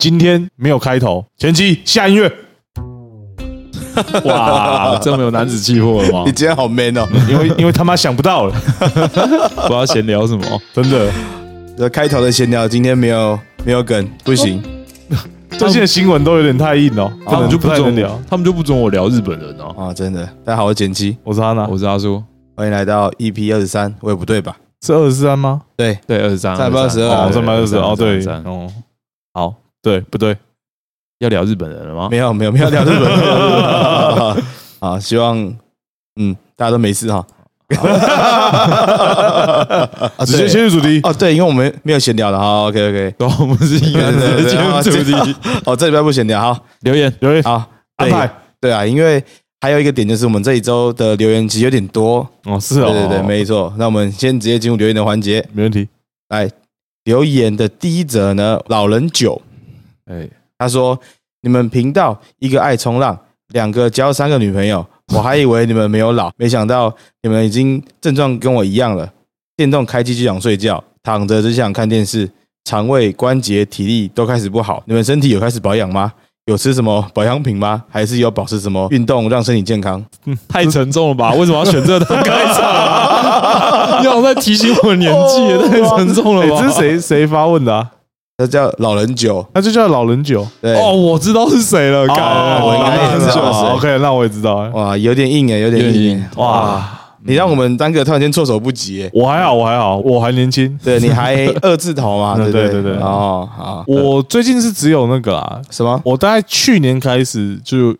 今天没有开头，前期下音乐，哇，这么有男子气魄了吗你？今天好 man 哦！因为因为他妈想不到了，不知道闲聊什么。真的。这开头的闲聊今天没有没有梗，不行。最近的新闻都有点太硬哦，可能就不太能聊。他们就不准我聊日本人哦。啊，真的。大家好，我是简七，我是哈娜，我是阿叔，欢迎来到 EP 二十三，我也不对吧？是二十三吗？对，对，二十三，三百二十二三百二十哦，对，三哦，好，对不对？要聊日本人了吗？没有没有没有聊日本。没有聊日本 好，希望嗯大家都没事哈。啊 直接对切入主题。哦，对，因为我们没有闲聊了，好，OK OK。对，我们是一个人进入主题。哦，这礼拜不闲聊，好留言留言好安排对啊，因为还有一个点就是我们这一周的留言其实有点多，哦，是哦，对对对，没错。那我们先直接进入留言的环节。没问题。来，留言的第一则呢，老人九，哎，他说：“你们频道一个爱冲浪，两个交三个女朋友，我还以为你们没有老，没想到你们已经症状跟我一样了。电动开机就想睡觉，躺着只想看电视，肠胃、关节、体力都开始不好。你们身体有开始保养吗？有吃什么保养品吗？还是有保持什么运动让身体健康？太沉重了吧？为什么要选这个当开场啊？要在提醒我年纪，也太沉重了哎，吧？这是谁谁发问的啊？这叫老人酒。那就叫老人酒。对，哦，我知道是谁了，哦干我应该也知道哦是 OK，那我也知道。哎哇，有点硬哎，有点硬。哇，你让我们三个突然间措手不及哎。我还好，我还好，我还年轻。对，你还二字头嘛？对不对 对对哦，好，我最近是只有那个啊，什么？我大概去年开始就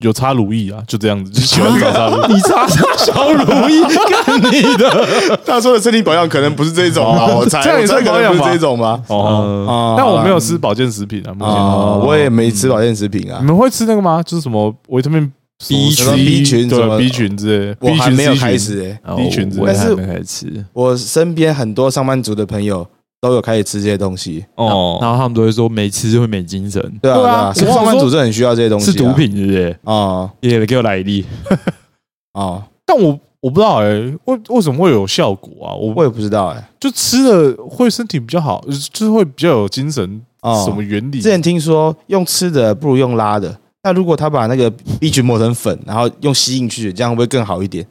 有擦乳液啊，就这样子，就 喜欢找擦乳液。你擦 小如意干你的，他说的身体保养可能不是这种啊？我猜，这样也算保养吧这种吗？哦，哦但我没有吃保健食品啊，目前。哦，我也没吃保健食品啊你，们会吃那个吗？就是什么维他命 B 群 B 群什么对 B 群之类，我 B 群还没有开始哎。B 群但是还没开始吃。我身边很多上班族的朋友都有开始吃这些东西，哦。然后他们都会说没吃就会没精神，对啊，对啊对啊，是上班族是很需要这些东西，是毒品是不是？啊也给我来一粒。哦，但我我不知道哎，为为什么会有效果啊？我我也不知道哎。就吃了会身体比较好，就是会比较有精神，啊什么原理？之前听说用吃的不如用拉的，那如果他把那个 B 群磨成粉，然后用吸进去，这样会不会更好一点？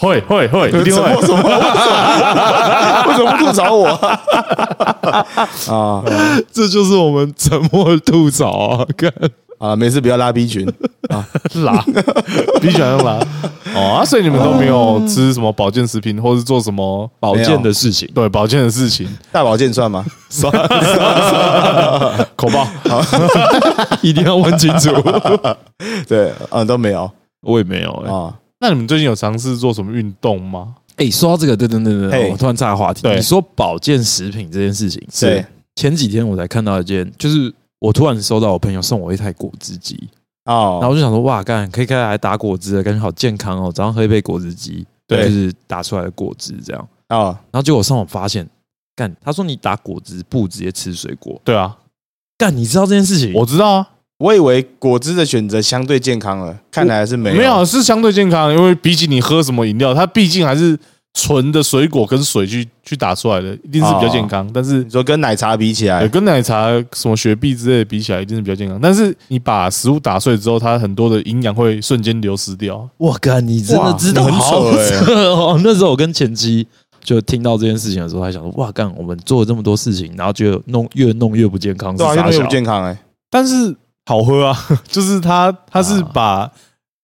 会会会，一定会。什么？为什么 不吐槽我？啊这就是我们沉默的吐槽啊！看啊，没事，不要拉 B 群。拉，比喜欢用拉。哦，啊，所以你们都没有吃什么保健食品，或是做什么保健的事情，对保健的事情？大保健算吗？算口爆，一定要问清楚。对，嗯，都没有我也没有哎。啊。那你们最近有尝试做什么运动吗？哎，说到这个，对对对对我突然岔个话题。你说保健食品这件事情，对，前几天我才看到一件，就是我突然收到我朋友送我一台果汁机。哦，然后哦，我就想说，哇，干可以开来打果汁了，感觉好健康哦，早上喝一杯果汁机，对。就是打出来的果汁这样。哦，然后结果我上网发现，干，他说你打果汁不直接吃水果，对啊，干，你知道这件事情？我知道啊，我以为果汁的选择相对健康了，看来是没有。没有是相对健康，因为比起你喝什么饮料，它毕竟还是纯的水果跟水去去打出来的，一定是比较健康。但是你说跟奶茶比起来，跟奶茶、什么雪碧之类的比起来，一定是比较健康。但是你把食物打碎之后，它很多的营养会瞬间流失掉。我干，你真的知道你很好扯欸哦！那时候我跟前妻就听到这件事情的时候，还想说，哇，干，我们做了这么多事情，然后就弄越弄越不健康，对啊，越弄越不健康哎。但是好喝啊，就是它它是把、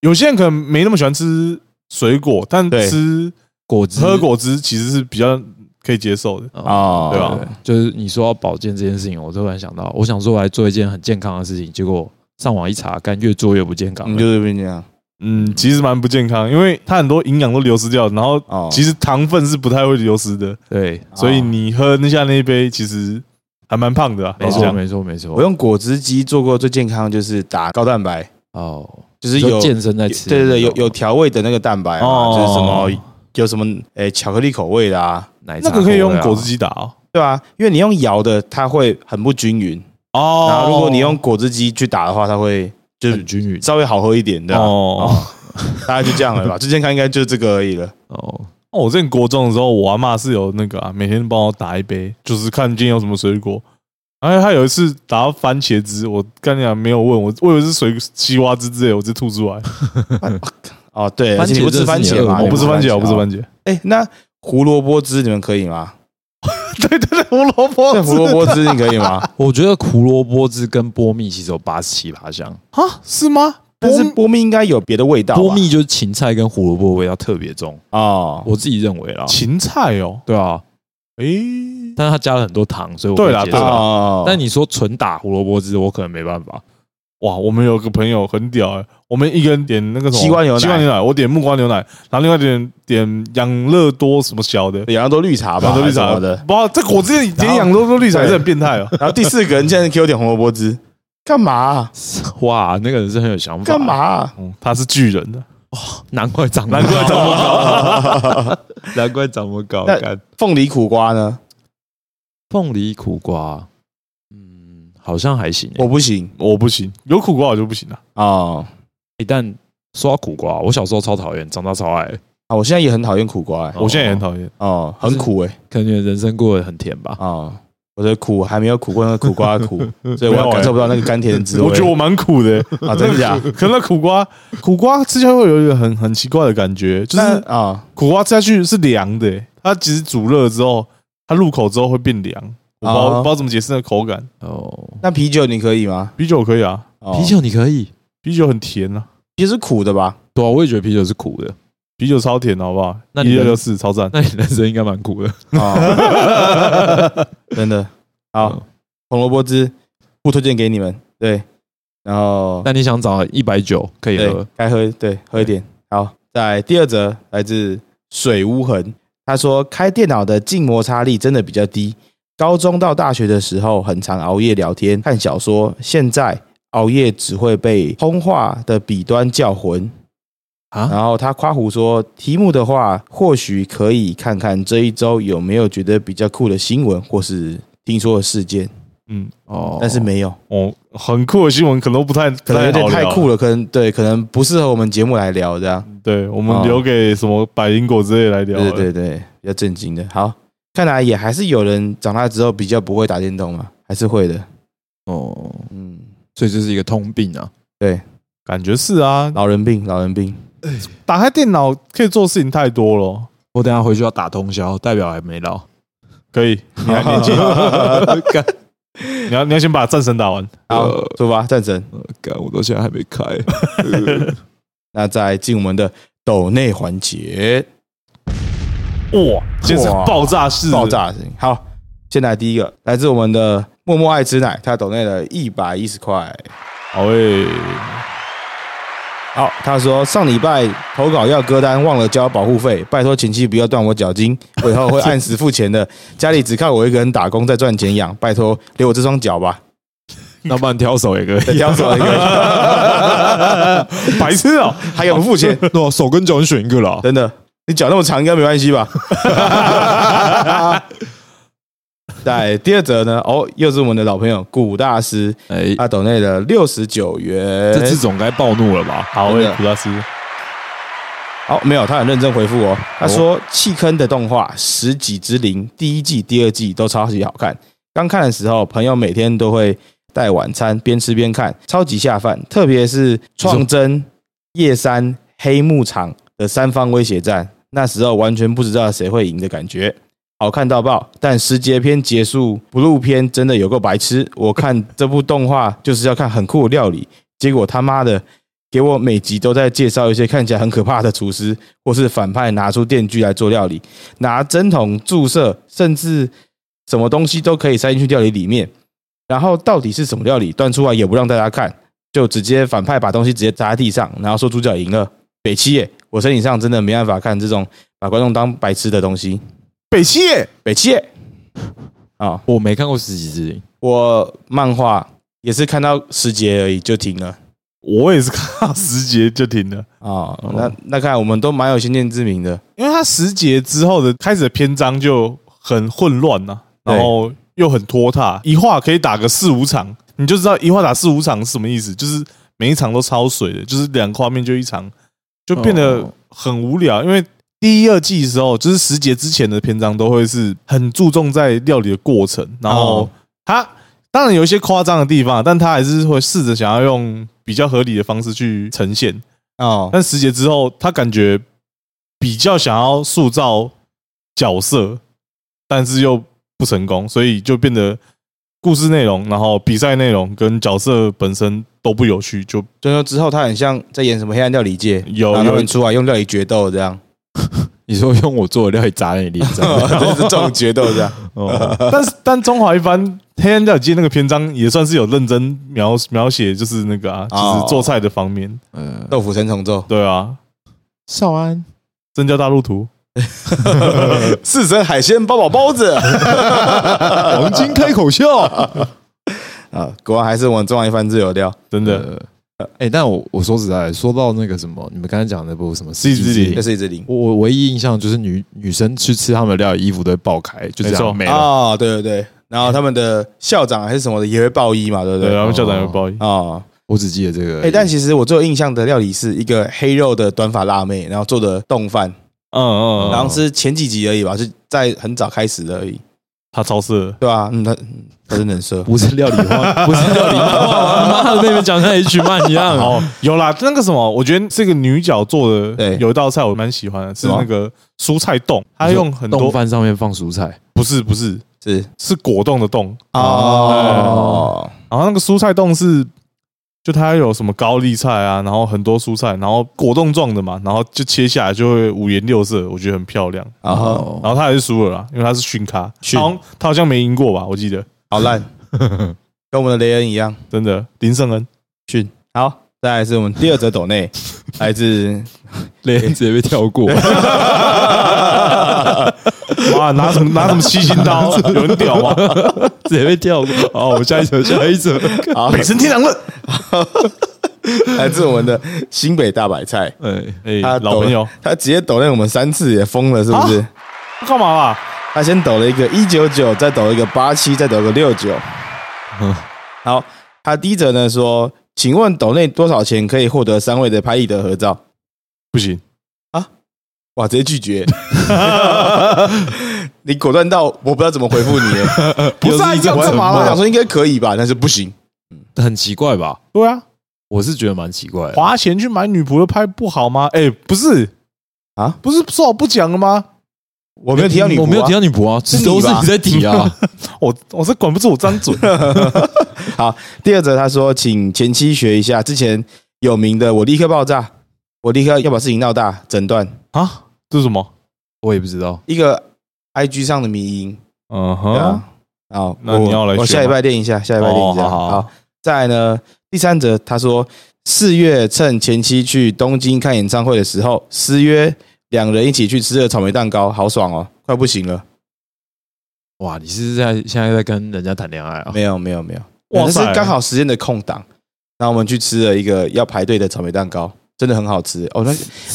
有些人可能没那么喜欢吃水果，但对。吃果汁。喝果汁其实是比较可以接受的。啊对吧？就是你说要保健这件事情，我突然想到，我想说我来做一件很健康的事情，结果上网一查，干越做越不健康。你。就是不这样。嗯，其实蛮不健康，因为它很多营养都流失掉，然后哦。其实糖分是不太会流失的，对，所以你喝那下那一杯其实还蛮胖的啊。没错，没错，没错。我用果汁机做过最健康就是打高蛋白，哦，就是有健身在吃，对对对，有有调味的那个蛋白啊，哦就是什么有什么诶巧克力口味的啊，奶茶那个可以用果汁机打哦。对啊，因为你用摇的它会很不均匀，哦然后如果你用果汁机去打的话，它会就是很均匀稍微好喝一点的。哦哦，大概就这样了吧，最健康应该就是这个而已了。哦。哦，我之前国中的时候，我阿妈是有那个啊，每天帮我打一杯，就是看今天有什么水果，然后她有一次打到番茄汁，我刚才没有问我，我以为是水西瓜汁之类，我直接吐出来。哦，对，番茄不吃番茄我不吃番茄，我不吃。番茄。哎，那胡萝卜汁你们可以吗？对对对，胡萝卜那胡萝卜汁你可以吗？我觉得胡萝卜汁跟波蜜其实有八十七八香，啊？是吗？但是波蜜应该有别的味道吧。波蜜就是芹菜跟胡萝卜味道特别重，啊，我自己认为啦。芹菜哦，对啊，诶，但是它加了很多糖，所以我对啦对啦。但你说纯打胡萝卜汁，我可能没办法。哇，我们有个朋友很屌哎，我们一个人点那个什么？西瓜牛奶。西瓜牛奶，我点木瓜牛奶，然后另外点点养乐多什么小的，养乐多绿茶吧，养乐多绿茶。还是什么的。不知道这果汁店点养乐多绿茶也是很变态哦。然后第四个人竟然给我点红萝卜汁，干嘛啊？哇，那个人是很有想法。干嘛？啊？嗯，他是巨人的，难怪长，难怪长不高，难怪长不 高。那凤梨苦瓜呢？凤梨苦瓜，嗯，好像还行欸。我不行我不行，有苦瓜我就不行了。哦。一旦说到苦瓜，我小时候超讨厌，长大超爱。啊，我现在也很讨厌苦瓜、欸，我现在也很讨厌，哦，很苦哎、可能你的人生过得很甜吧。哦，我的苦还没有苦过那个苦瓜的苦，所以我感受不到那个甘甜的滋味。我觉得我蛮苦的。啊，真的假的？可能那苦瓜，苦瓜吃下去会有一个很很奇怪的感觉，就是啊，苦瓜吃下去是凉的，它其实煮热之后，它入口之后会变凉。我不知道哦不知道怎么解释那个口感。哦，那啤酒你可以吗？啤酒可以啊，哦啤酒你可以？啤酒很甜啊，其实是苦的吧？对啊，我也觉得啤酒是苦的。啤酒超甜的，好不好？一那你的六六四超赞。那你人生应该蛮苦的。哦，真的好嗯，红萝卜汁不推荐给你们。对，然后那你想找一百九可以喝？该喝对喝一点。好，在第二则来自水无痕，他说开电脑的静摩擦力真的比较低。高中到大学的时候，很常熬夜聊天、看小说，现在熬夜只会被通话的笔端叫魂。啊然后他夸胡说，题目的话，或许可以看看这一周有没有觉得比较酷的新闻或是听说的事件，嗯，哦但是没有，哦，很酷的新闻可能都不太可能有点太酷了。可能对，可能不适合我们节目来聊这样。对，我们哦留给什么百灵果之类来聊。对对对，比较震惊的。好，看来也还是有人长大之后比较不会打电动嘛，还是会的。哦，嗯，所以这是一个通病啊。对，感觉是啊，老人病，老人病。打开电脑可以做事情太多了。我等下回去要打通宵，代表还没到。可以，你还 年轻，你要你要先把战神打完。好呃，出发，战神。干，我到现在还没开。那再进我们的抖内环节，哇，今天是爆炸式爆！炸的事情。好，先来第一个，来自我们的默默爱吃奶，他抖内了一百一十块。好诶，好，他说上礼拜投稿要歌单，忘了交保护费，拜托亲戚不要断我脚筋，我以后会按时付钱的。家里只靠我一个人打工在赚钱养，拜托留我这双脚吧。那不然挑手也可以。挑手也可以，白痴哦！还有不付钱，那手跟脚你选一个啦。真的，你脚那么长应该没关系吧？在第二则呢，哦，又是我们的老朋友古大师，哎，他抖内的六十九元。这次总该暴怒了吧？好古大师，好，没有，他很认真回复哦。他说弃坑的动画《十几之灵》第一季、第二季都超级好看。刚看的时候，朋友每天都会带晚餐，边吃边看，超级下饭。特别是创真、叶山、黑牧场的三方威胁战，那时候完全不知道谁会赢的感觉，好看到爆。但十节篇结束不录篇真的有够白痴。我看这部动画就是要看很酷的料理，结果他妈的给我每集都在介绍一些看起来很可怕的厨师，或是反派拿出电锯来做料理，拿针筒注射，甚至什么东西都可以塞进去料理里面。然后到底是什么料理端出来也不让大家看，就直接反派把东西直接砸在地上，然后说主角赢了。北七耶，我身体上真的没办法看这种把观众当白痴的东西。北七。耶，北七。耶，啊、我没看过十几之灵，我漫画也是看到十节而已就停了。我也是看到十节就停了，啊、那那看来我们都蛮有先见之明的。因为它十节之后的开始的篇章就很混乱呐、对。然后又很拖沓，一画可以打个四五场，你就知道一画打四五场是什么意思，就是每一场都超水的，就是两个画面就一场，就变得哦。很无聊。因为第一、二季的时候，就是十节之前的篇章都会是很注重在料理的过程，然后哦。它当然有一些夸张的地方，但他还是会试着想要用比较合理的方式去呈现。哦，但十节之后，他感觉比较想要塑造角色，但是又不成功，所以就变得故事内容，然后比赛内容跟角色本身都不有趣，就就说之后他很像在演什么黑暗料理界，有有然后他们出来用料理决斗这样，你说用我做的料理砸在你脸上，这是这种决斗这样。哦，但是但中华一番黑暗料理界那个篇章也算是有认真描描写，就是那个啊，哦。就是做菜的方面，嗯，豆腐三重奏，对啊，少安，真教大陆图，四神海鲜八宝包子。黄金开口笑，啊，果然还是我们中华一番自有料。真的。呃，哎，但我我说实在，说到那个什么，你们刚才讲的那部什么《世纪之灵这是一只灵我我唯一印象就是女女生去吃他们的料理，衣服都会爆开，就这没错样没了。哦，对对对，然后他们的校长还是什么的也会爆衣嘛，对不对，对？然后校长有报应，哦，我只记得这个。哎，但其实我最有印象的料理是一个黑肉的短发辣妹，然后做的冻饭，嗯嗯，然后嗯是前几集而已吧，是在很早开始的而已，他超色，对啊？嗯，他嗯他真的很色。不是料理花，不是料理漫画，妈的，那边讲像 H 漫一样。哦，有啦，那个什么，我觉得这个女角做的对。有一道菜我蛮喜欢的，是那个蔬菜冻，她用很多饭上面放蔬菜，不是不是是。是果冻的冻，哦，然后那个蔬菜冻是就它有什么高丽菜啊，然后很多蔬菜，然后果冻状的嘛，然后就切下来就会五颜六色，我觉得很漂亮。然后哦。然后他还是输了啦，因为他是训咖，训他好像他好像没赢过吧，我记得。好烂，跟我们的雷恩一样。真的林胜恩。训。好，再来是我们第二则斗内，来自 雷恩直接被跳过。哇，拿什么拿什么七星刀，有人屌吗？直接被跳过。好，我们下一首，下一首。好，北辰天堂论，来自我们的新北大白菜，哎，哎，他老朋友，他直接抖了我们三次，也疯了，是不是？干嘛啦？他先抖了一个一九九，再抖了一个八七，再抖个六九。嗯好，他第一则呢说，请问抖内多少钱可以获得三位的拍立得合照？不行啊，哇，直接拒绝。你果断到我不知道怎么回复你耶。不是啊又是一阵要干嘛啦我想？说应该可以吧，但是不行。很奇怪吧？对啊，我是觉得蛮奇怪的。花钱去买女仆的拍不好吗？哎，不是啊，不是说好不讲了吗？我没有提到女仆啊，我没有提到女仆啊，是都是你在提啊。我我是管不住我张嘴，好第二则他说，请前妻学一下之前有名的，我立刻爆炸，我立刻要把事情闹大，诊断啊，这是什么？我也不知道。一个 IG 上的迷音。嗯对啊哼，，好，那你要来我我下礼拜练一下，下礼拜练一下。哦好好好好，再来呢，第三则他说，四月趁前妻去东京看演唱会的时候，私约两人一起去吃了草莓蛋糕，好爽哦，快不行了。哇，你是在现在在跟人家谈恋爱啊？没有没有没有，哇是刚好时间的空档，然后我们去吃了一个要排队的草莓蛋糕，真的很好吃哦。那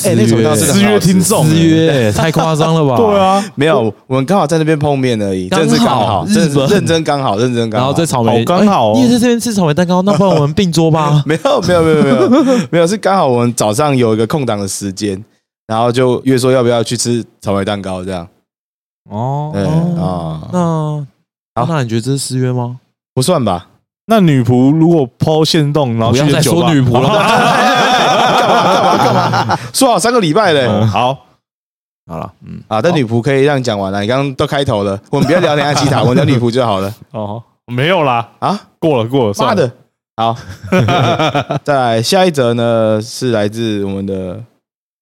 哎，那个草莓蛋糕真的很好吃私约听众私约太夸张了吧？对。啊，没有，我们刚好在那边碰面而已，真是刚好，日本真的是认真刚好，认真刚好。然后在草莓刚好你也在这边吃草莓蛋糕，那不然我们并桌吧？没有没有没有没有没有，是刚好我们早上有一个空档的时间，然后就约说要不要去吃草莓蛋糕这样。哦啊，那好那你觉得这是私约吗？不算吧？那女仆如果抛线洞，然后不要再去酒吧说女仆了吧。干嘛干嘛干嘛？说好三个礼拜嘞。嗯好，好了，嗯，啊，但女仆可以让你讲完了，你刚刚都开头了，我们不要聊两岸奇塔，我们聊女仆就好了 哦，没有啦，啊！过了过了，妈算了，的，好，再来下一则呢，是来自我们的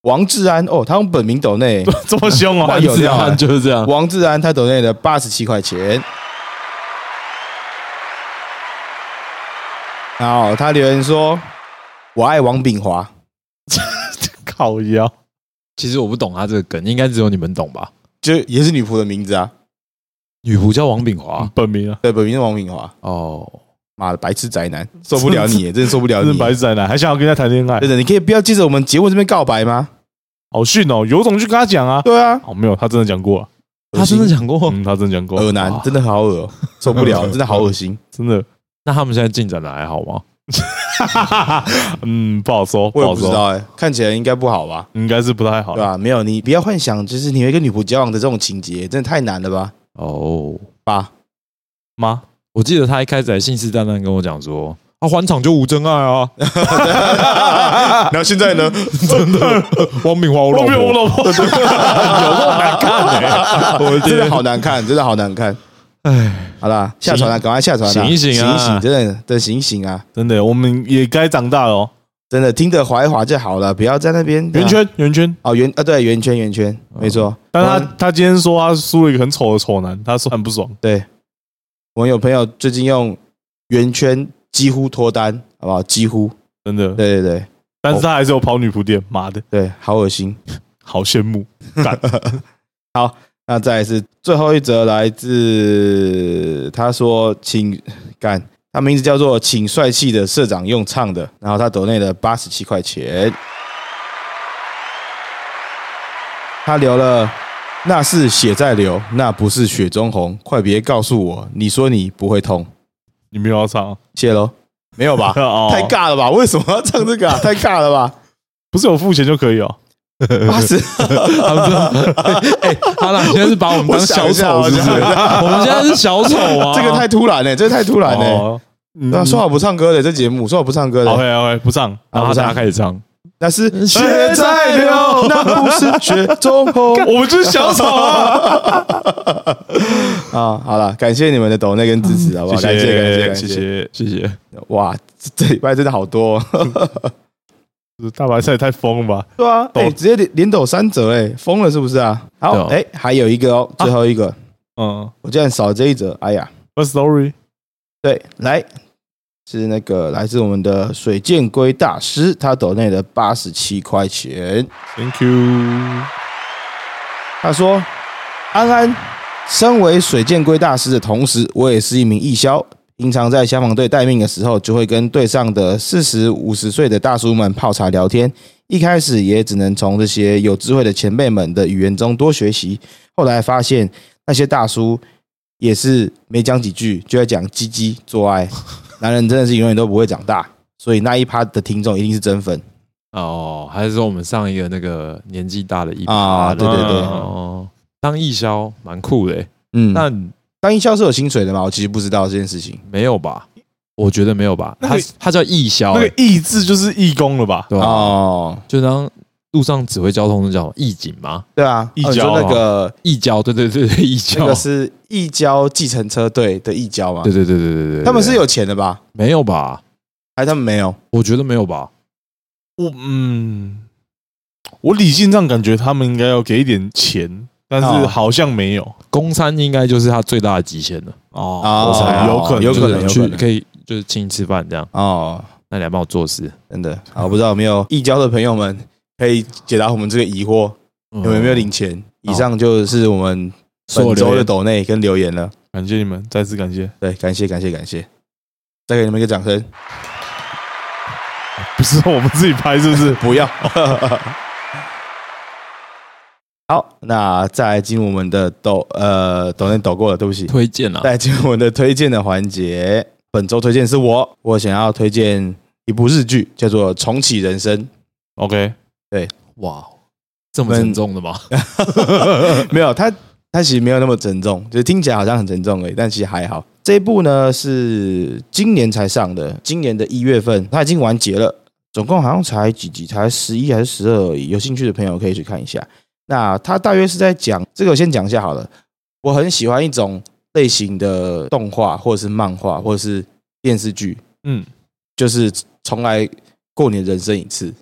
王志安哦，他用本名抖内，这么凶哦哇，有料啊就是这样。王志安他抖内的八十七块钱。然后他留言说：“我爱王炳华。靠腰，其实我不懂他这个梗，应该只有你们懂吧？”就也是女仆的名字啊，女仆叫王炳华本名啊，对，本名是王炳华。哦，妈的，白痴宅男，受不了你，真的受不了真你白痴宅男，还想要跟他谈恋爱真，的，你可以不要接着我们节目这边告白吗？好逊哦，有种去跟他讲啊。对啊，哦，没有，他真的讲过啊，他真的讲过。嗯，他真的讲过，恶男，真的好恶哦，受不了，真的好恶心。真的，那他们现在进展的还好吗？嗯，不好说，我也好说，不知道哎，看起来应该不好吧？应该是不太好对，吧？没有，你不要幻想，就是你会跟女仆交往的这种情节，真的太难了吧？哦，吧？吗？我记得他一开始还信誓旦旦跟我讲说，啊，还场就无真爱啊，然后现在呢？真的，汪敏华我老我没有我婆，老婆，有够难看欸我的真的天，好难看，真的好难看。哎，好啦，下船了，赶快下船了，醒一醒啊醒一醒，真的，真的醒一醒啊！真的，我们也该长大了哦。真的听着滑一滑就好了，不要在那边圆圈，圆圈。哦，圆啊，对，圆圈，圆圈，没错。但他他今天说他输了一个很丑的丑男，他说很不爽。对，我有朋友最近用圆圈几乎脱单，好不好？几乎，真的。对对对但是他还是有跑女仆店，妈的，对，好恶心。好羡慕。干，那再来是最后一则，来自他说，请干，他名字叫做“请帅气的社长用唱的”，然后他抖内了八十七块钱，他留了。那是血在流，那不是雪中红。快别告诉我，你说你不会痛。你没有要唱啊？谢喽，没有吧？哦太尬了吧？为什么要唱这个啊？太尬了吧？不是有付钱就可以哦？八十，哎，好了，你现在是把我们当小丑是不是？我们现在是小丑啊，这个太突然了，这个太突然了。哦，嗯对啊，说好不唱歌的这节目，说好不唱歌的，OK OK，不唱。然后大家开始唱，那是血血在流，那不是雪中红 我们就是小丑啊！啊！好了，感谢你们的抖内跟支持，好不好？感谢感谢感谢谢！谢。谢谢。哇，这这礼拜真的好多哦，大白菜也太疯了吧？对啊，抖哎，直接连连抖三折，哎，疯了是不是啊？好，哎，还有一个哦，最后一个，嗯我竟然少了这一折，哎呀，，What story？对，来是那个来自我们的水箭龟大师，他抖内的八十七块钱。Thank you。他说：“安安，身为水箭龟大师的同时，我也是一名义消。平常在消防队待命的时候，就会跟队上的四十五十岁的大叔们泡茶聊天。一开始也只能从这些有智慧的前辈们的语言中多学习。后来发现那些大叔也是没讲几句就在讲鸡鸡做爱，男人真的是永远都不会长大。所以那一趴的听众一定是真粉哦，还是说我们上一个那个年纪大的一啊！对对对，哦，当义消蛮酷的欸，嗯，那但当义消是有薪水的吗？我其实不知道这件事情。没有吧？我觉得没有吧？那个他他叫义消那欸，个义字就是义工了吧？对吧？哦，就当路上指挥交通的叫义警吗？对啊，义哦你说交那个义交，对对对对，义交，那个是义交计程车队的义交嘛？对对对对对对，对他们是有钱的吧？没有吧？还是他们没有？我觉得没有吧？我嗯，我理性上感觉他们应该要给一点钱，但是哦。好像没有。公餐应该就是他最大的极限了，哦。哦我猜有可能，有可能有可能。去可以就是请你吃饭这样，哦，那你来帮我做事，真的，好，不知道有没有义交的朋友们可以解答我们这个疑惑，有有没有领钱？以上就是我们本周的所留言抖内跟留言了。感谢你们，再次感谢。对，感谢感谢感谢，再给你们一个掌声。不是我们自己拍，是不是？不要。好，那再来进入我们的抖呃抖内抖过了，对不起。推荐啊？再进入我们的推荐的环节。本周推荐是我，我想要推荐一部日剧，叫做《重启人生 OK，对哇，这么沉重的吗？》。没有，它它其实没有那么沉重，就是听起来好像很沉重而已，但其实还好。这一部呢是今年才上的，今年的一月份，它已经完结了，总共好像才几集，才十一还是十二而已。有兴趣的朋友可以去看一下。那它大约是在讲这个，我先讲一下好了。我很喜欢一种类型的动画，或者是漫画，或者是电视剧，嗯，就是重来过你的人生一次，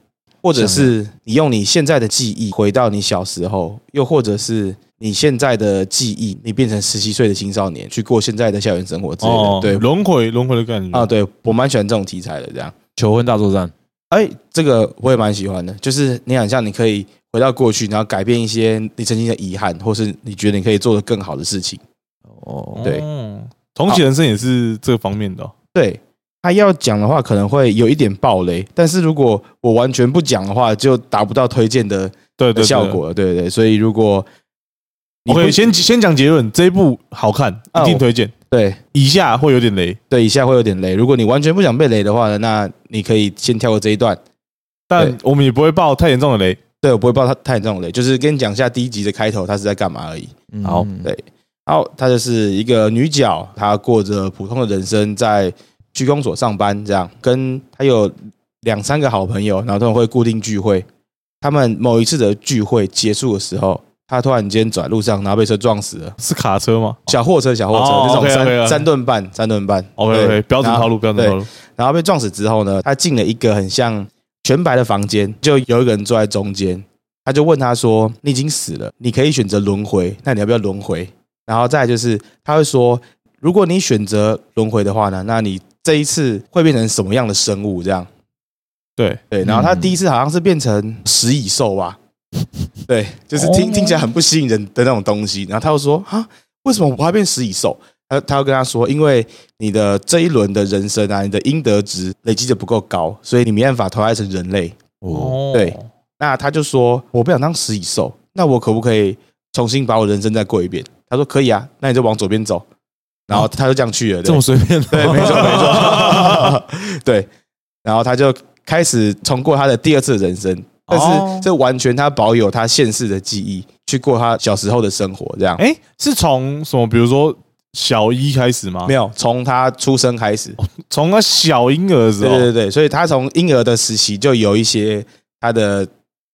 或者是你用你现在的记忆回到你小时候，又或者是你现在的记忆，你变成十七岁的青少年去过现在的校园生活之类的。哦，对轮回轮回的感觉啊，对我蛮喜欢这种题材的。这样，求婚大作战，哎，这个我也蛮喜欢的，就是你想象你可以回到过去，然后改变一些你曾经的遗憾，或是你觉得你可以做的更好的事情。哦，对哦重启人生也是这个方面的哦。对他要讲的话，可能会有一点暴雷，但是如果我完全不讲的话，就达不到推荐的对对对的效。果了。对对对，所以如果你不 OK，先先讲结论，这一部好看，啊一定推荐。对以下会有点雷，对，以下会有点雷。如果你完全不想被雷的话呢，那你可以先跳过这一段。但我们也不会爆太严重的雷。对我不会爆他太重雷，就是跟你讲一下第一集的开头他是在干嘛而已。嗯好对好，他就是一个女角，她过着普通的人生，在区公所上班，这样跟她有两三个好朋友，然后他们会固定聚会。他们某一次的聚会结束的时候，她突然间走在路上，然后被车撞死了。是卡车吗小货车，小货车，哦那种三三吨半，三吨半。OK，标准套路，标准套。路。然后被撞死之后呢，他进了一个很像全白的房间，就有一个人坐在中间，他就问他说：“你已经死了，你可以选择轮回，那你要不要轮回？”然后再来就是他会说：“如果你选择轮回的话呢，那你这一次会变成什么样的生物？”这样对，对。然后他嗯第一次好像是变成食蚁兽吧，对，就是听哦听起来很不吸引人的那种东西。然后他又说：“啊，为什么我要变食蚁兽？”他他要跟他说，因为你的这一轮的人生啊，你的应得值累积的不够高，所以你没办法投胎成人类。哦，对那他就说，我不想当食蚁兽，那我可不可以重新把我人生再过一遍？他说可以啊，那你就往左边走。然后他就这样去了，这么随便，对，没错没错，对。然后他就开始重过他的第二次人生，但哦是这完全他保有他现世的记忆，去过他小时候的生活，这样。哎，是从什么？比如说小一开始吗？没有，从他出生开始，从他小婴儿的时候，对对对，所以他从婴儿的时期就有一些他的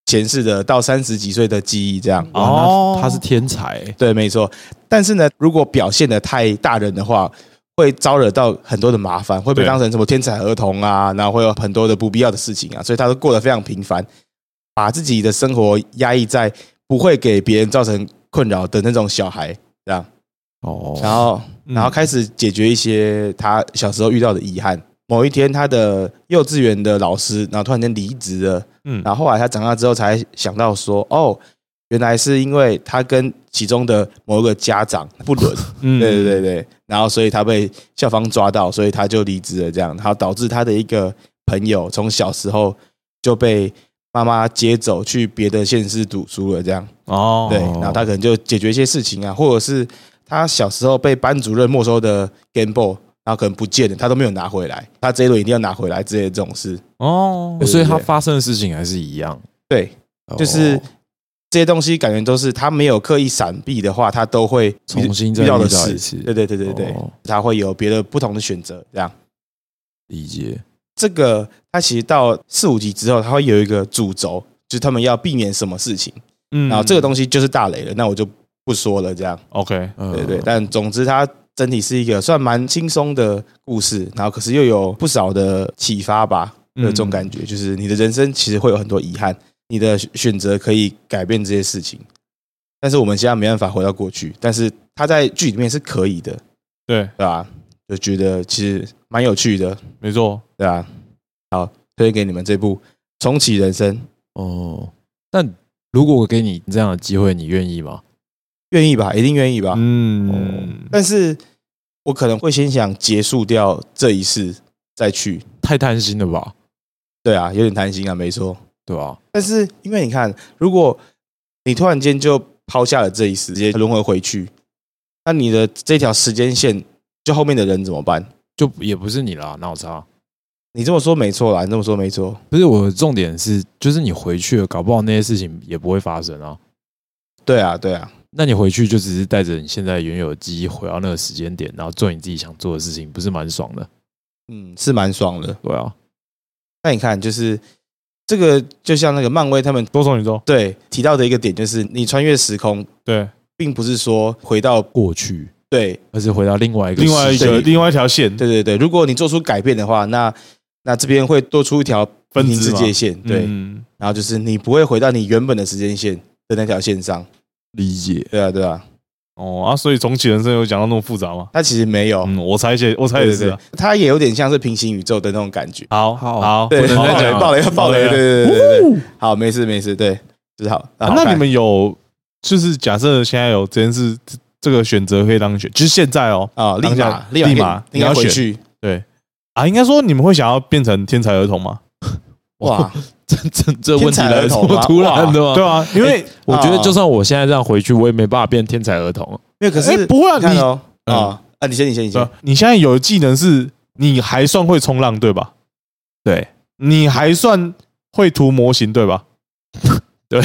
前世的到三十几岁的记忆，这样。哇哦那他是天才欸，对，没错。但是呢，如果表现的太大人的话，会招惹到很多的麻烦，会被对当成什么天才儿童啊，然后会有很多的不必要的事情啊，所以他都过得非常平凡，把自己的生活压抑在不会给别人造成困扰的那种小孩，这样。哦，然后，嗯然后开始解决一些他小时候遇到的遗憾。某一天，他的幼稚园的老师，然后突然间离职了。嗯，然后后来他长大之后才想到说，哦，原来是因为他跟其中的某一个家长不伦，嗯。对对对对，然后所以他被校方抓到，所以他就离职了，这样，然后导致他的一个朋友从小时候就被妈妈接走去别的县市读书了，这样，哦，对，然后他可能就解决一些事情啊，或者是他小时候被班主任没收的 Game Boy。然后可能不见了，他都没有拿回来，他这一轮一定要拿回来之类的这种事。哦，所以他发生的事情还是一样，对，就是哦这些东西感觉都是他没有刻意闪避的话，他都会重新再遇到的事。次，对对对对对，哦他会有别的不同的选择。这样，理解，这个他其实到四五集之后，他会有一个主轴，就是他们要避免什么事情。嗯然后这个东西就是大雷了，那我就不说了。这样，OK，嗯对对。但总之，它整体是一个算蛮轻松的故事，然后可是又有不少的启发吧。嗯有这种感觉，就是你的人生其实会有很多遗憾，你的选择可以改变这些事情，但是我们现在没办法回到过去，但是他在剧里面是可以的，对，对吧？就觉得其实蛮有趣的，没错，对吧？好，推荐给你们这部《重启人生》，哦。那如果我给你这样的机会，你愿意吗？愿意吧？一定愿意吧？嗯，但是我可能会先想结束掉这一世再去，太贪心了吧，对啊，有点贪心啊，没错。对吧？但是因为你看，如果你突然间就抛下了这一世，直接轮回回去，那你的这条时间线，就后面的人怎么办？就也不是你啦，哪有差？你这么说没错啦，你这么说没错。不是我的重点是，就是你回去了，搞不好那些事情也不会发生啊。对啊，对啊，那你回去就只是带着你现在原有的记忆回到那个时间点，然后做你自己想做的事情，不是蛮爽的？嗯，是蛮爽的。对啊，那你看，就是这个，就像那个漫威他们多重宇宙，对提到的一个点，就是你穿越时空，对，并不是说回到过去，对。而是回到另外一个另外一个另外一条线，对。对对，如果你做出改变的话，那那这边会多出一条平行分支世界线，对，嗯。然后就是你不会回到你原本的时间线的那条线上，理解。对啊，对啊，哦啊，所以重启人生有讲到那么复杂吗？他其实没有，嗯，我猜也我猜也是啊。，它也有点像是平行宇宙的那种感觉，好好好，对，不能再爆雷要爆雷，了对对对对对，好，没事没事，对，就是好。啊那你们有就是假设现在有这件事这这个选择可以当选，就是现在哦，啊，立马立马应该你要选回去，对啊，应该说你们会想要变成天才儿童吗？哇，这这这问题来的这么突然的吗？对啊，因为我觉得就算我现在这样回去，我也没办法变天才儿童。因为可是欸不会啊你你哦，嗯啊啊，你先你先你先呃，你现在有的技能是你还算会冲浪对吧？对你还算会涂模型对吧？对，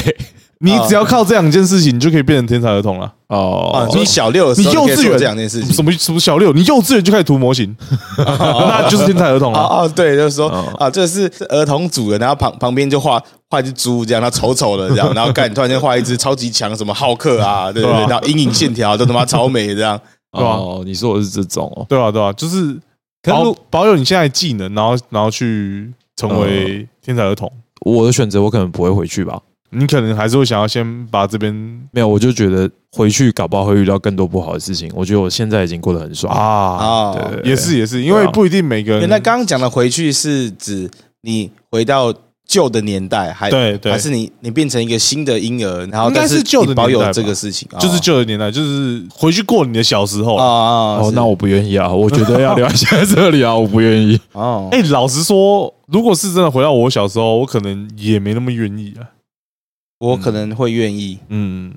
你只要靠这两件事情，你就可以变成天才儿童了。啊，哦你，说小六的时候你幼稚园这两件事情。什么什么小六，你幼稚园就开始涂模型，那就是天才儿童了。哦哦，对，就是说哦。啊，这是是儿童组的，然后旁旁边就画画一只猪这样，他丑丑的这样，然后干突然间画一只超级强什么浩克啊，对对对，然后阴影线条 都他妈超美这样，对吧？哦，你说我是这种哦，对啊，对啊，就是保保有你现在的技能，然后然后去成为天才儿童。我的选择，我可能不会回去吧。你可能还是会想要先把这边没有，我就觉得回去搞不好会遇到更多不好的事情。我觉得我现在已经过得很爽啊，啊，对对对也是也是，因为不一定每个人。那刚刚讲的回去是指你回到旧的年代，还对对还是你你变成一个新的婴儿，然后应该但是旧的保有年代吧这个事情，哦就是旧的年代，就是回去过你的小时候啊。啊，哦，那我不愿意啊！我觉得要留在这里啊，我不愿意。哦，哎，老实说，如果是真的回到我小时候，我可能也没那么愿意啊。我可能会愿意，嗯，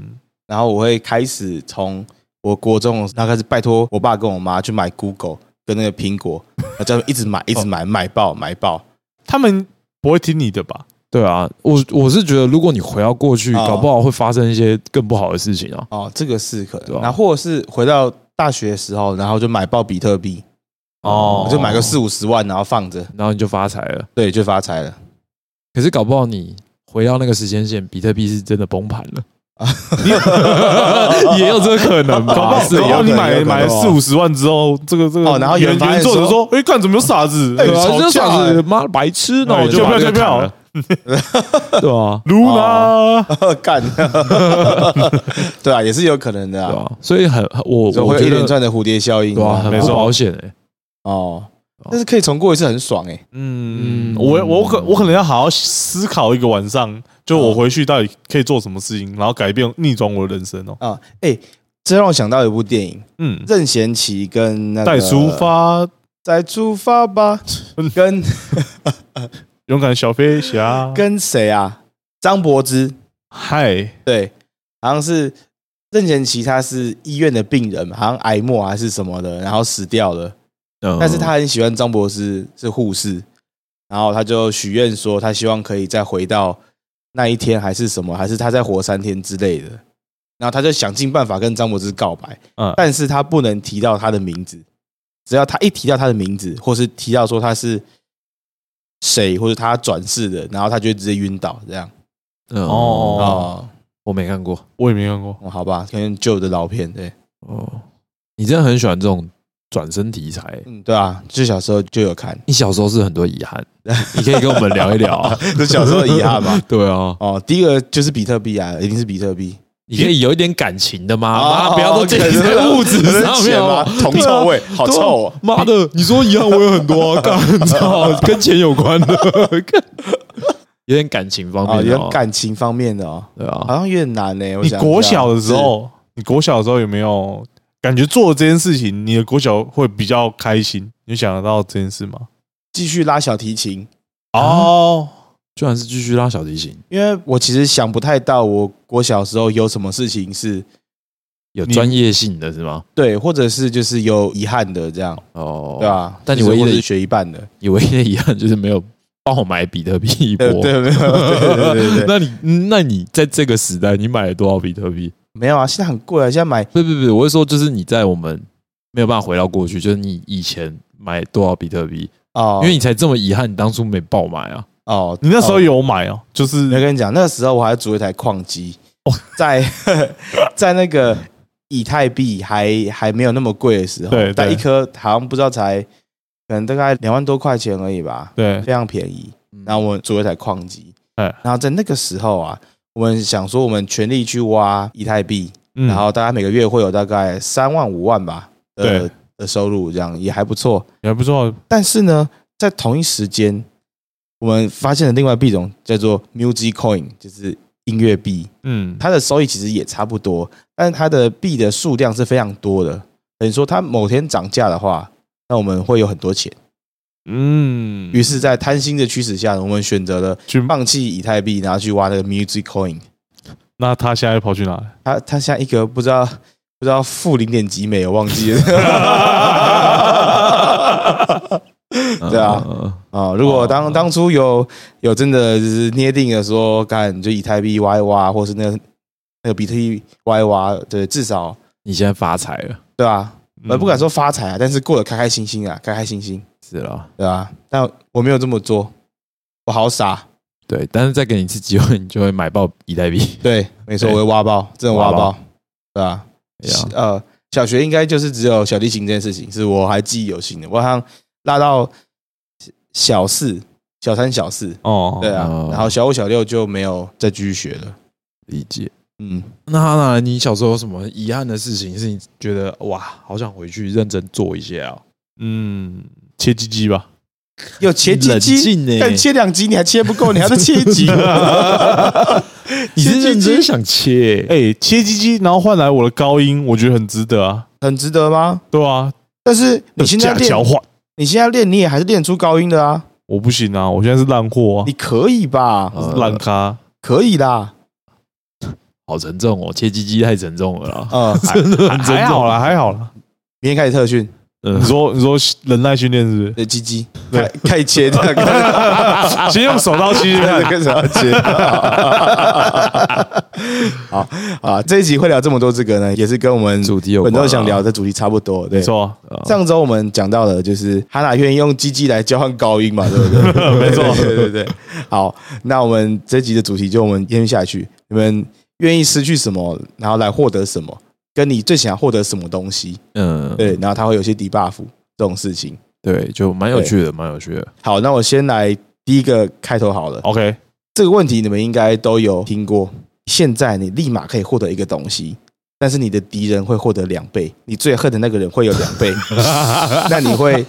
然后我会开始从我国中，然后开始拜托我爸跟我妈去买 Google 跟那个苹果，然后这样一直买，一直买，买爆，买爆。他们不会听你的吧？对啊，我我是觉得，如果你回到过去，哦搞不好会发生一些更不好的事情啊。哦，这个是可能。那啊然后或者是回到大学的时候，然后就买爆比特币，哦就买个四五十万，然后放着，然后你就发财了。对，就发财了。可是搞不好你回到那个时间线，比特币是真的崩盘了，也有这个可能吧？搞不好，是然后你买买了四五十万之后，这个这个哦然后有原原作者说说：“哎，看怎么有傻子？对啊，就吵架傻子妈白痴，那我就票就票砍了，对啊，卢娜，干，对啊，也是有可能的啊，对啊，所以很我我觉得连串的蝴蝶效应对啊，很没错。不保险哎。哦。但是可以重过一次，很爽哎。嗯，嗯我我可我可能要好好思考一个晚上，就我回去到底可以做什么事情，然后改变逆转我的人生哦。啊，哎，这让我想到一部电影，嗯，任贤齐跟那个再出，发，再出发吧，跟 勇敢小飞侠，跟谁啊？张柏芝，嗨，对，好像是任贤齐，他是医院的病人，好像癌末还是什么的，然后死掉了。嗯。但是他很喜欢张柏芝，是护士，然后他就许愿说，他希望可以再回到那一天，还是什么，还是他再活三天之类的。然后他就想尽办法跟张柏芝告白，嗯。但是他不能提到他的名字，只要他一提到他的名字，或是提到说他是谁，或者他转世的，然后他就直接晕倒，这样。嗯。哦。哦，我没看过。我也没看过。哦好吧，可能旧的老片，对，哦。你真的很喜欢这种转身题材，嗯，对啊，就小时候就有看，你小时候是很多遗憾，你可以跟我们聊一聊啊。就小时候的遗憾嘛。对啊，哦，第一个就是比特币啊，一定是比特币。你可以有一点感情的吗？哦，不要都建立在物质上面吗哦。？铜臭味，好臭哦！妈的，你说遗憾我有很多啊，干操，跟钱有关的，有点感情方啊，面的哦有感情方面的哦，对啊好，像有点难呢。我你国小的时候，你国小的时候有没有感觉做这件事情，你的国小会比较开心？你想得到这件事吗？是继续拉小提琴，哦，居然是继续拉小提琴，因为我其实想不太到，我国小时候有什么事情是有专业性的是吗？对，或者是就是有遗憾的这样，哦，对吧？但你唯一的就是或是学一半的，你唯一的遗憾就是没有帮我买比特币一波对。对没有，对对对对对，那你嗯那你在这个时代，你买了多少比特币？没有啊，现在很贵啊，现在买不不不，我是说，就是你在我们没有办法回到过去，就是你以前买多少比特币，哦，因为你才这么遗憾，你当初没爆买啊。哦，你那时候哦有买哦，就是我跟你讲，那个时候我还组一台矿机哦，在 在那个以太币还还没有那么贵的时候，对对。但一颗好像不知道才可能大概两万多块钱而已吧，对，非常便宜。然后我们组了一台矿机，嗯然后在那个时候啊，我们想说我们全力去挖以太币，嗯然后大家每个月会有大概三万五万吧的对的收入，这样也还不错。也还不错，但是呢，在同一时间，我们发现了另外币种叫做 Music Coin，就是音乐币，嗯，它的收益其实也差不多，但是它的币的数量是非常多的。等于说，它某天涨价的话，那我们会有很多钱。嗯，于是，在贪心的驱使下，我们选择了去放弃以太币，然后去挖那个 Music Coin。那他现在跑去哪他他现在一个不知道不知道负零点几美，我忘记了。对啊嗯，啊，如果当哦当初有有真的就是捏定了说，干就以太币挖一挖，或是那个那个比特币挖一挖，对，至少你现在发财了，对吧？我嗯不敢说发财啊，但是过得开开心心啊，开开心心，是了，对吧？但我没有这么做，我好傻。对，但是再给你一次机会，你就会买爆以太币。对，没错，我会挖爆，真的挖挖爆爆，对吧？呃，小学应该就是只有小提琴这件事情是我还记忆犹新的，我好像拉到小四、小三、小四，哦，对啊哦，然后小五、小六就没有再继续学了。理解。嗯，那哈娜，你小时候有什么遗憾的事情，是你觉得哇，好想回去认真做一些啊？嗯，切鸡鸡吧，有切鸡冷鸡，但切两集你还切不够，你还在切鸡，你是认真想切？哎，切鸡鸡，然后换来我的高音，我觉得很值得啊，很值得吗？对啊，但是你现在练，你现在练，你也还是练出高音的啊，我不行啊，我现在是烂货啊你，可以吧？呃烂咖，可以啦，好沉重哦，切鸡鸡太沉重了啦。嗯，真的很沉重还好啦，还好了。明天开始特训，嗯你说你说忍耐训练是对鸡鸡，对开开始切？先用手刀切切看，跟什么切？好啊，这一集会聊这么多这个呢，也是跟我们主题有关啊本周想聊的主题差不多。对没，错，啊上周我们讲到了，就是哈娜愿意用鸡鸡来交换高音嘛，对不对？没错对对对。好，那我们这集的主题就我们延续下去，你们愿意失去什么，然后来获得什么？跟你最想要获得什么东西？嗯，对，然后它会有些 debuff 这种事情。对，就蛮有趣的，蛮有趣的。好，那我先来第一个开头好了。OK，这个问题你们应该都有听过。现在你立马可以获得一个东西，但是你的敌人会获得两倍，你最恨的那个人会有两倍，那你会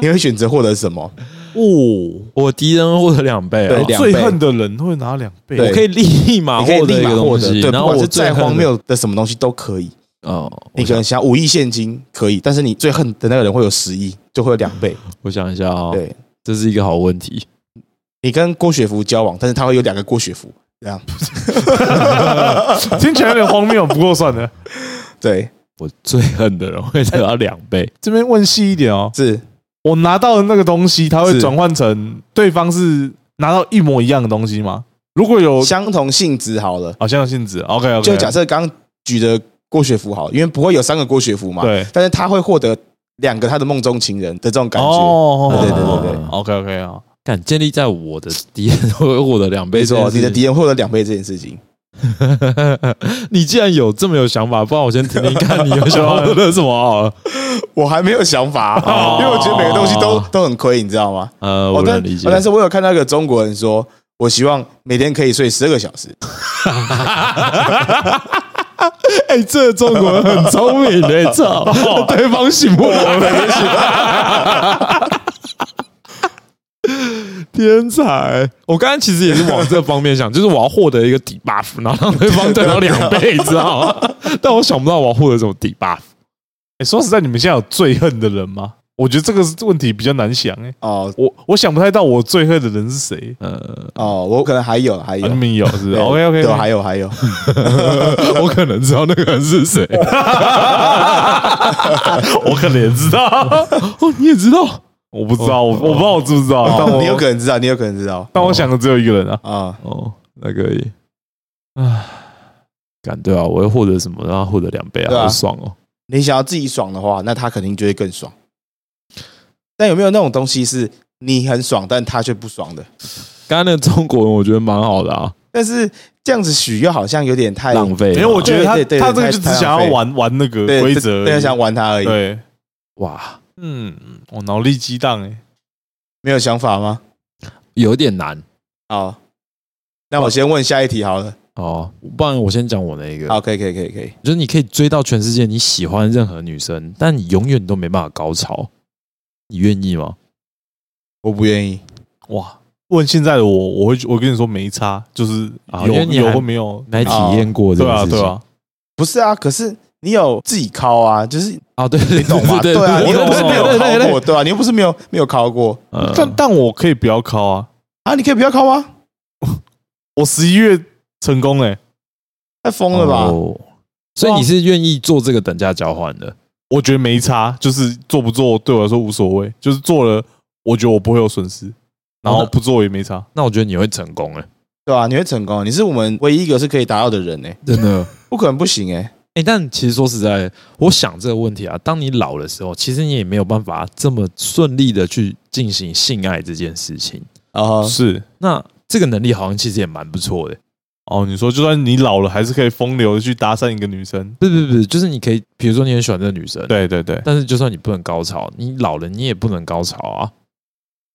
你会选择获得什么？哦，我敌人获得两倍啊，对两倍。最恨的人会拿两倍，对。我可以立马你可以获得一个东西，对，然后我再最恨荒谬的什么东西都可以。哦，你可能想五亿现金可以，但是你最恨的那个人会有十亿，就会有两倍。我想一下啊，对，这是一个好问题。你跟郭雪芙交往，但是他会有两个郭雪芙，这样。听起来有点荒谬，不过算了。对，我最恨的人会得到两倍，这边问细一点哦，是我拿到的那个东西，它会转换成对方是拿到一模一样的东西吗？如果有相同性质好了。哦，相同性质，OK OK，就假设刚举的郭雪芙好，因为不会有三个郭雪芙嘛，对但是他会获得两个他的梦中情人的这种感觉。哦，对对对，OK OK 啊，敢建立在我的敌人会获得两倍没错，你的敌人获得两倍这件事情，你既然有这么有想法，不然我先听听看你有想要获得什么。我还没有想法，哦因为我觉得每个东西都都很亏，你知道吗？呃，我能理解哦。但是我有看到一个中国人说，我希望每天可以睡十二个小时。哎，这中国人很聪明的，操！对方醒不我天才！我刚刚其实也是往这方面想，就是我要获得一个底 buff，然后让对方得到两倍，你知道吗？但我想不到我要获得什么底 buff。哎，说实在，你们现在有最恨的人吗？我觉得这个是问题比较难想哎，哦我我想不太到我最恨的人是谁。呃，哦，我可能还有还有啊，你们有是吧？OK OK，对，还有还有，我可能知道那个人是谁。我可能也知道，哦，你也知道？我不知道，我我不知道我知不知道，但我哦你有可能知道，你有可能知道但我想的只有一个人啊。啊。哦，那可以。唉，敢对啊，我会获得什么，让他获得两倍啊，好爽哦！你想要自己爽的话，那他肯定就会更爽。但有没有那种东西是你很爽，但他却不爽的？刚刚那个中国人，我觉得蛮好的啊，但是这样子许又好像有点太浪费。因为我觉得他他这个就只想要玩玩那个规则对，想玩他而已，对，哇，嗯，我脑力激荡哎，没有想法吗？有点难好，那我先问下一题好了。哦。不然我先讲我那一个，好，可以，可以，可以，可以。就是你可以追到全世界你喜欢任何女生，但你永远都没办法高潮，你愿意吗？我不愿意。哇！问现在的我，我会我跟你说没差，就是有啊因为你还有或没有，来体验过这对啊个事情对啊，不是啊，可是你有自己敲啊，就是啊，对，你你懂吗？对啊，你又不是没有敲过，对啊，你又不是没有没有敲过呃但但我可以不要考啊，啊，你可以不要敲吗？我十一月成功哎，太疯了吧？哦所以你是愿意做这个等价交换的？我觉得没差，就是做不做对我来说无所谓，就是做了，我觉得我不会有损失。然后不做也没差。那我觉得你会成功哎、对吧、你会成功，你是我们唯一一个是可以达到的人呢、真的。不可能不行哎、哎、但其实说实在，我想这个问题啊，当你老的时候，其实你也没有办法这么顺利的去进行性爱这件事情。啊、是那这个能力好像其实也蛮不错的。哦，你说就算你老了，还是可以风流的去搭讪一个女生。不是不不，就是你可以，比如说你很喜欢这个女生，，对对对，但是就算你不能高潮，你老了你也不能高潮啊。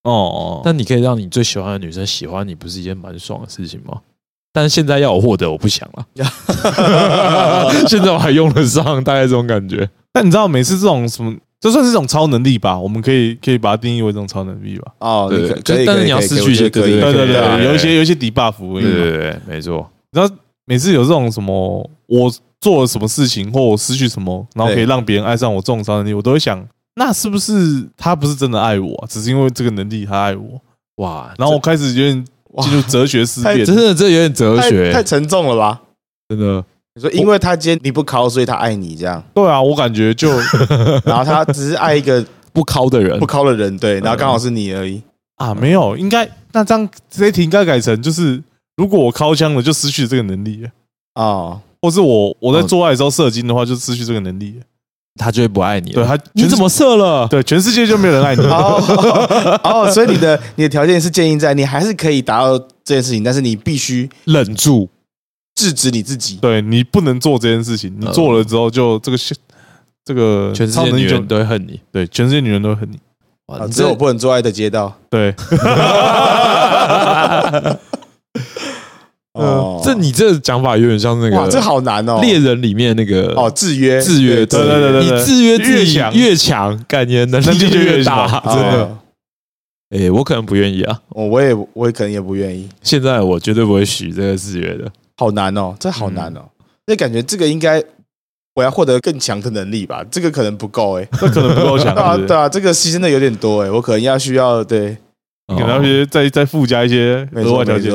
哦哦，但你可以让你最喜欢的女生喜欢你，不是一件蛮爽的事情吗？但是现在要我获得，我不想了。现在我还用得上，大概这种感觉。但你知道每次这种什么，这算是一种超能力吧？我们可以可以把它定义为这种超能力吧？哦，对你可就可以，可以可以但是你要失去一些可以对对对对对，对有一些有一些 debuff。对对对，没错。然后每次有这种什么，我做了什么事情，或我失去什么，然后可以让别人爱上我这种超能力，我都会想，那是不是他不是真的爱我啊，只是因为这个能力他爱我？哇，然后我开始有点哇进入哲学思辨，真的这有点哲太学太，沉重了吧？真的。你说，因为他今天你不考，所以他爱你这样，对啊，我感觉就 然后他只是爱一个不敲的人不考的人，对，然后刚好是你而已。啊没有，应该那这样这一题应该改成就是，如果我靠枪了，就失去这个能力啊，哦，或是我我在哦做爱的时候射精的话，就失去这个能力了。他就会不爱你了。对他，你怎么射了？对全世界就没有人爱你？哦哦，所以你的你的条件是建议在你还是可以达到这件事情，但是你必须忍住？制止你自己。对你不能做这件事情，你做了之后就这个这个全世界女人都会恨你。对，全世界女人都会恨你。只有我不能做爱的街道。对，哦，这你这个讲法有点像那哇，这好难哦。猎人里面那个哦，制约制约，对对对对对你制约自己越强越强，感觉能力就能力就越越大，真的。哦哎，我可能不愿意啊，我，我也我也可能也不愿意，现在我绝对不会许这个制约的。好难哦，这好难嗯哦。那感觉这个应该我要获得更强的能力吧，这个可能不够哎。这可能不够强，对啊，这个牺牲的有点多哎，我可能要需要对，可能要去再再附加一些没错额外条件。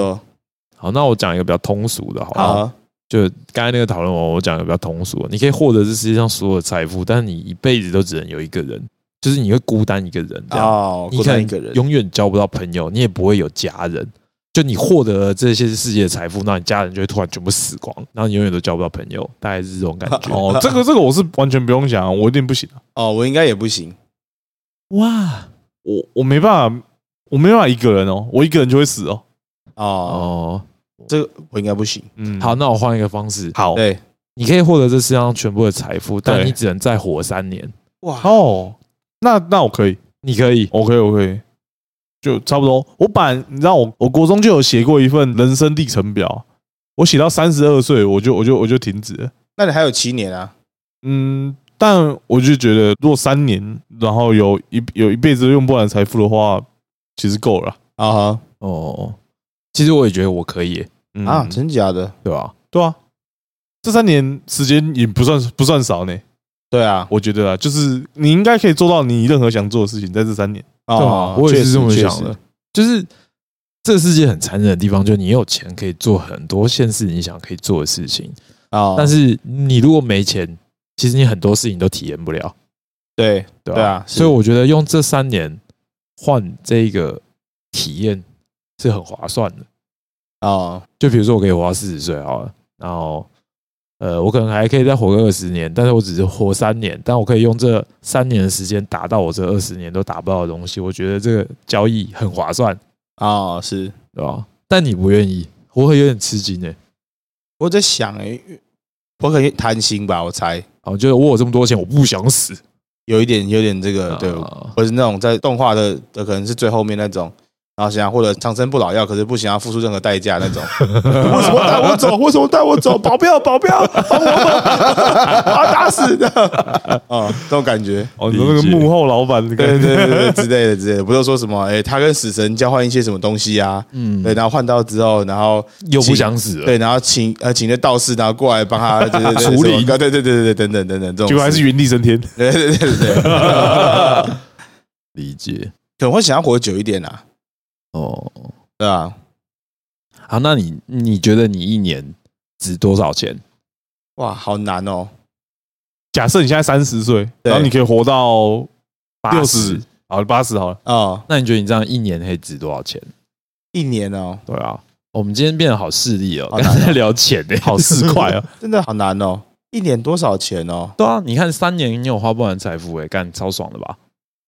好，那我讲一个比较通俗的，好就刚才那个讨论完，我讲一个比较通俗的，你可以获得这世界上所有的财富，但是你一辈子都只能有一个人，就是你会孤单一个人，这样，哦，孤单一个人，永远交不到朋友，你也不会有家人。就你获得了这些世界的财富，那你家人就会突然全部死光，然后你永远都交不到朋友，大概是这种感觉。哦，这个这个我是完全不用想啊，我一定不行啊，哦，我应该也不行。哇我我没办法，我没办法一个人哦，我一个人就会死哦。哦，哦，这个我应该不行。嗯，好，那我换一个方式，好。对，你可以获得这世界上全部的财富，但你只能再活三年。哇，哦，那那我可以，你可以，我可以，我可以，就差不多。我本你知道我我国中就有写过一份人生历程表，我写到三十二岁，我就我就我就停止了。那你还有七年啊？嗯，但我就觉得，如果三年，然后有一有一辈子都用不完财富的话，其实够了。啊哈。哦，其实我也觉得我可以啊，真假的？对吧？对啊，这三年时间也不算不算少呢。对啊，我觉得啊，就是你应该可以做到你任何想做的事情，在这三年。啊，我也是这么想的。就是这个世界很残忍的地方，就是你有钱可以做很多现实你想可以做的事情，哦，但是你如果没钱，其实你很多事情都体验不了，对对吧？对啊所以我觉得用这三年换这个体验是很划算的。啊，就比如说我可以活到四十岁好了，然后呃，我可能还可以再活个二十年，但是我只是活三年，但我可以用这三年的时间达到我这二十年都达不到的东西，我觉得这个交易很划算，啊，是对吧？但你不愿意，我会有点吃惊诶、欸。我在想哎，我可能贪心吧，我猜啊，我觉得我有这么多钱，我不想死。有一点有点这个对，啊或者是那种在动画的的可能是最后面那种。然后想要获得长生不老药，可是不想要付出任何代价那种。为什么带我走？为什么带我走？保镖，保镖，帮我，把他打死的。哦，这种感觉。哦，你说那个幕后老板，对对对对之类的之类的，不是说什么？哎，他跟死神交换一些什么东西啊？嗯，对，然后换到之后，然后又不想死了。对，然后请呃请那道士，然后过来帮他 对对对处理什么对对对对对等等等等这种事，结果还是原地升天。对对对对对，理解可能会想要活久一点啊，哦。对啊？好，那你你觉得你一年值多少钱？哇，好难哦。假设你现在三十岁，然后你可以活到八六十十，好八十好了，哦，那你觉得你这样一年可以值多少钱？一年哦，对啊，我们今天变得好势利哦，好难哦刚才聊钱呢，好四块哦，真的好难哦，一年多少钱哦？对啊，你看三年你有花不完财富哎，干超爽的吧？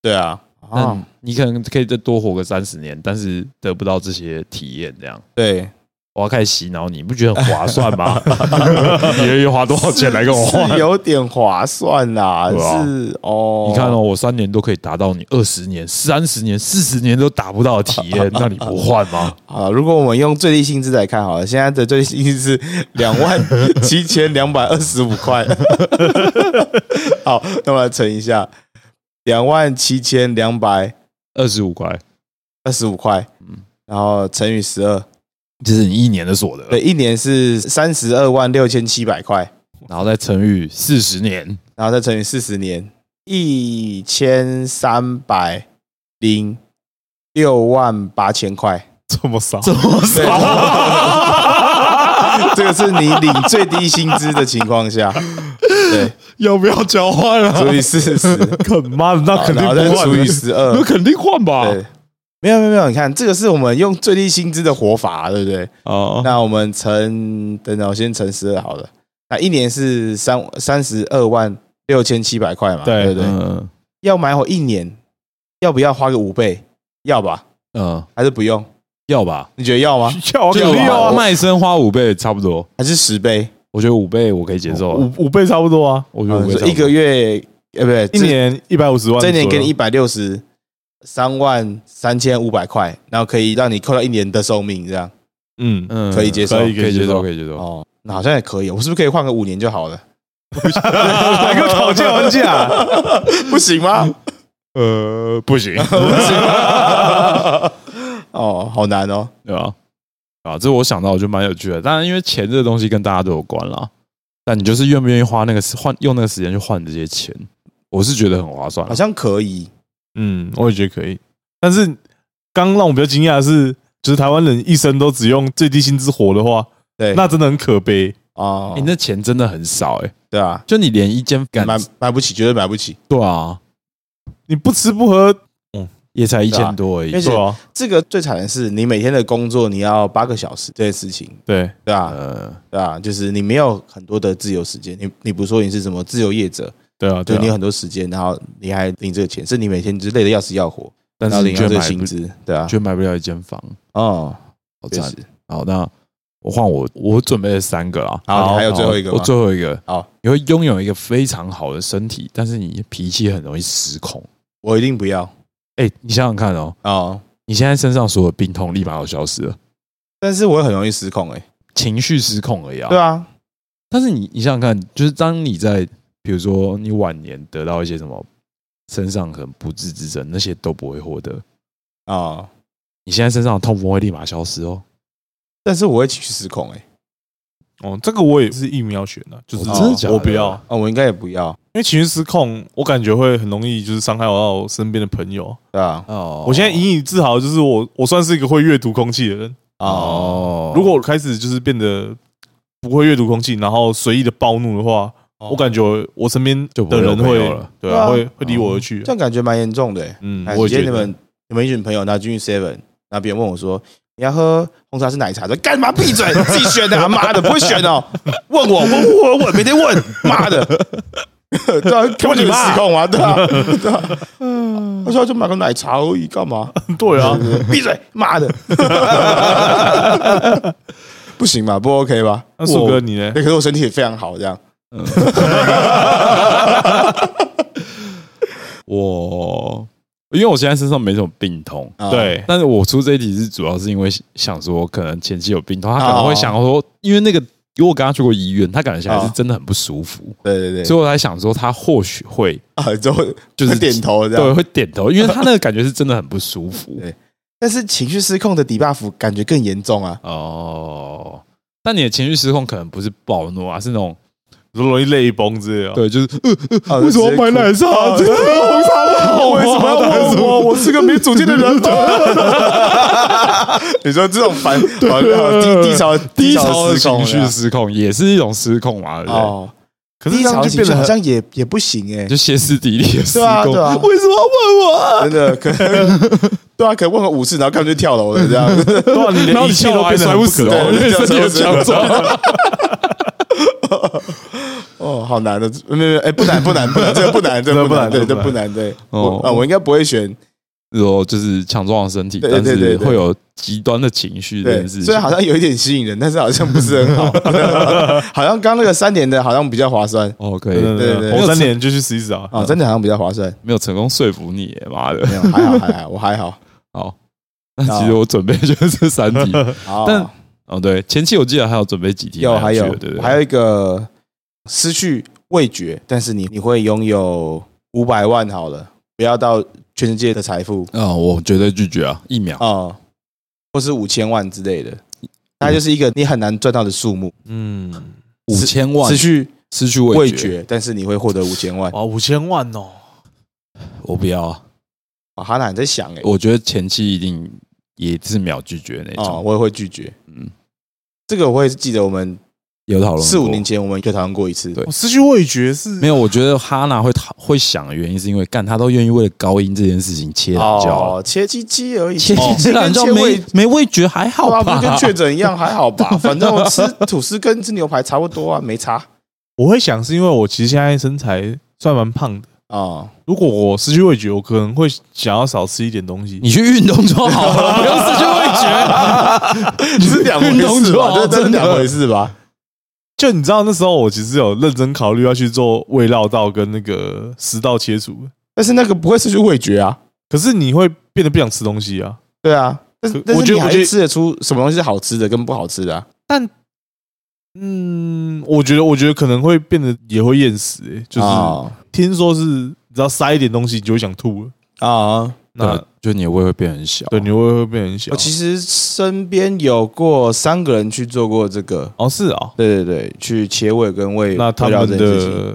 对啊，那啊，你可能可以再多活个三十年，但是得不到这些体验，这样对，我要开始洗脑你，你不觉得很划算吗？你愿意花多少钱来跟我换？有点划算啦，啊是哦。你看哦，，我三年都可以达到你二十年、三十年、四十年都达不到的体验，那你不换吗？啊，如果我们用最低薪资来看好了，现在的最低薪资是两万七千两百二十五块。好，那我来乘一下，两万七千两百二十五块，二十五块，嗯然后乘以十二，这是你一年的所得，对，一年是三十二万六千七百块，然后再乘以四十年，然后再乘以四十年，一千三百零六万八千块。这么少，这么少。这个是你领最低薪资的情况下，对，要不要交换啊？除以四十，可妈的，那肯定换除以十二那，肯定换吧？对，没有没有没有，你看这个是我们用最低薪资的活法，对不对？哦，那我们乘，等等，我先乘十二好了。那一年是三三十二万六千七百块嘛，对对不对？嗯要买我一年，要不要花个五倍？要吧？嗯，还是不用？要吧？你觉得要吗？要啊肯定要啊，卖身花五倍差不多，还是十倍？我觉得五倍我可以接受啊，五五倍差不多啊，我觉得五倍差不多呃一个月，呃，不对，一年一百五十万这一年给你一百六十三万三千五百块，然后可以让你扣到一年的寿命，这样嗯，嗯可以接受可以接受，可以接受。哦，那好像也可以。我是不是可以换个五年就好了？还跟我讨价还价，不行吗？呃，不行，哦，好难哦。对吧？啊，这我想到我觉得蛮有趣的。当然，因为钱这个东西跟大家都有关啦，但你就是愿不愿意花那个时换用那个时间去换这些钱，我是觉得很划算。好像可以。嗯，我也觉得可以。但是刚让我比较惊讶的是，就是台湾人一生都只用最低薪资活的话，对，那真的很可悲。哦你，那钱真的很少哎，对啊，就你连一间干买买不起，绝对买不起。对啊，你不吃不喝，也才一千多而已。对啊，这个最惨的是，你每天的工作你要八个小时这件事情，对，对吧？呃，对啊，就是你没有很多的自由时间。你你不是说你是什么自由业者，对啊，对你有很多时间，然后你还领这个钱，是你每天就累得要死要活，但是你却买不，薪资，对啊，却买不了一间房，哦，好赞确实。。好，那我换我，我准备了三个啊。好，你还有最后一个我吗？最后一个，好，你会拥有一个非常好的身体，但是你脾气很容易失控。我一定不要哎，你想想看哦，哦，你现在身上所有病痛立马就消失了，但是我也很容易失控哎。情绪失控而已啊。对啊，但是你你想想看，就是当你在比如说你晚年得到一些什么身上可能不治之症，那些都不会获得。哦，你现在身上的痛不会立马消失哦。但是我会情绪失控哎。哦，这个我也是疫苗选的，就是哦真的假的我不要，哦，我应该也不要，因为情绪失控，我感觉会很容易就是伤害到我身边的朋友。对啊？哦我现在引以自豪，就是我我算是一个会阅读空气的人。哦，哦，如果我开始就是变得不会阅读空气，然后随意的暴怒的话，我感觉我身边就不会有的人会朋友了对啊，对啊会会离我而去这。样感觉蛮严重的欸。嗯哎，我也觉得你们你们一群朋友，然后进去 Seven，然后别人问我说你要喝红茶还是奶茶？的干嘛闭嘴，自己选的啊，妈的不会选哦，问我问问问，每天问，妈的，对啊，根本就失控啊，对啊，对啊，他说就买个奶茶而已，干嘛？对啊，闭嘴，妈的，不行吧？不 OK 吧？那树哥你呢哎，？可是我身体也非常好，这样我因为我现在身上没什么病痛，啊对，但是我出这一题是主要是因为想说，可能前期有病痛，他可能会想说，因为那个，因为我跟他去过医院，他感觉起来是真的很不舒服，对对对，所以我在想说，他或许会 啊，就会就是会点头这样对样。会点头，因为他那个感觉是真的很不舒服 对但是情绪失控的 debuff 感觉更严重啊。哦。但你的情绪失控可能不是暴怒啊，是那种说容易泪崩之类的。对，就是啊为什么要买奶茶？这个红茶为什么要问我？我是个没主见的人。你说这种烦，好好低低潮低潮的失控情绪失控也是一种失控嘛？对不对？哦，可是这第一场情绪好样就变得好像也也不行哎、就歇斯底里的施对啊工，对啊为什么要问我啊？真的可能 对啊，可能问个五次，然后他们就跳楼了这样。对啊，你连一切都 跳楼还变得摔不死哦因为身体很强壮。哦，好难的，没有没有，哎，不难不难不难，这个不难，这个 不难，对，这这个不难，对。哦我啊，我应该不会选，说就是强壮的身体，但是会有极端的情绪这对，件事情。虽然好像有一点吸引人，但是好像不是很好，好像刚那个三年的好像比较划算哦，可以对对红三年就去试一试啊。啊，真的好像比较划算。没有成功说服你耶，妈的！没有，还好还好，我还好。好，那其实我准备就是这三题。好，但哦，对，前期我记得还有准备几题有还有对对？还有一个失去味觉，但是你你会拥有五百万好了，不要到全世界的财富啊，我绝对拒绝啊，一秒。啊，或是五千万之类的，它就是一个你很难赚到的数目。嗯，五千万失去失去味味觉，但是你会获得五千万。哇，五千万哦，我不要啊！啊，哈娜你在想哎，我觉得前期一定也是秒拒绝那哦，种。我也会拒绝。嗯，这个我也是记得我们有讨论过四五年前我们就讨论过一次。对我失去味觉是没有？我觉得哈娜会讨会想的原因是因为干他都愿意为了高音这件事情切懒觉，哦，切鸡鸡而已，切鸡鸡懒觉没没味觉还好吧啊，不吧？跟确诊一样，还好吧？反正我吃吐司跟吃牛排差不多啊，没差我会想是因为我其实现在身材算蛮胖的，啊。如果我失去味觉，我可能会想要少吃一点东西。你去运动就好了，不用失去味觉。你是两回事吧？就好这真的两回事吧？就你知道那时候我其实有认真考虑要去做胃绕道跟那个食道切除，但是那个不会失去味觉啊，可是你会变得不想吃东西啊。对啊。但是但是你还我觉得我觉得是吃得出什么东西是好吃的跟不好吃的啊？但嗯，我觉得我觉得可能会变得也会厌食、欸，就是啊听说是只要塞一点东西，你就会想吐了。啊！那那就你的胃会变很小。对，你胃会变很小。我其实身边有过三个人去做过这个，哦是哦，对对对，去切胃跟胃那他们的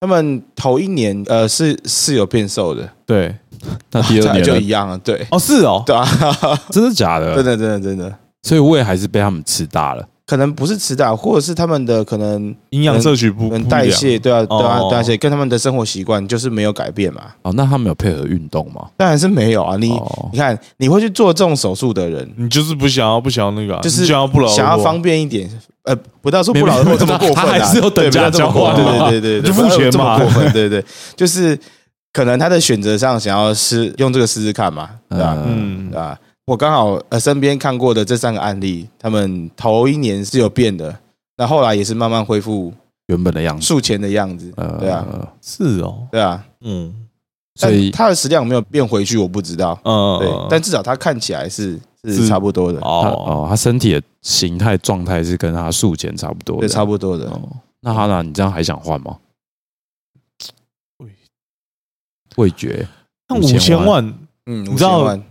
他们头一年呃是是有变瘦的，对。那第二年呢？就一样了，对。哦是哦，对啊，真的假的？真的真的真的，所以胃还是被他们吃大了。可能不是吃大，或者是他们的可能营养摄取不代谢，对啊对啊哦代谢跟他们的生活习惯就是没有改变嘛，哦，那他们有配合运动吗？当然是没有啊，你哦。你看你会去做这种手术的人，你就是不想要不想要那个啊、就是想要不劳想要方便一点，呃，不到说不劳而这么过分啊，他还是有等价交换嘛对对对对，就付钱嘛。过分，对对，就是可能他的选择上想要试用这个试试看嘛，对吧？嗯。对吧？我刚好呃身边看过的这三个案例，他们头一年是有变的，那后来也是慢慢恢复原本的样子。术前的样子，呃，对啊，是哦，对啊，嗯。所以但他的食量有没有变回去，我不知道，嗯，对，但至少他看起来是是是。差不多的，哦，哦，他身体的形态状态是跟他术前差不多对，差不多的。哦，那哈娜，你这样还想换吗？味味觉。那五千万，嗯，你知道5000万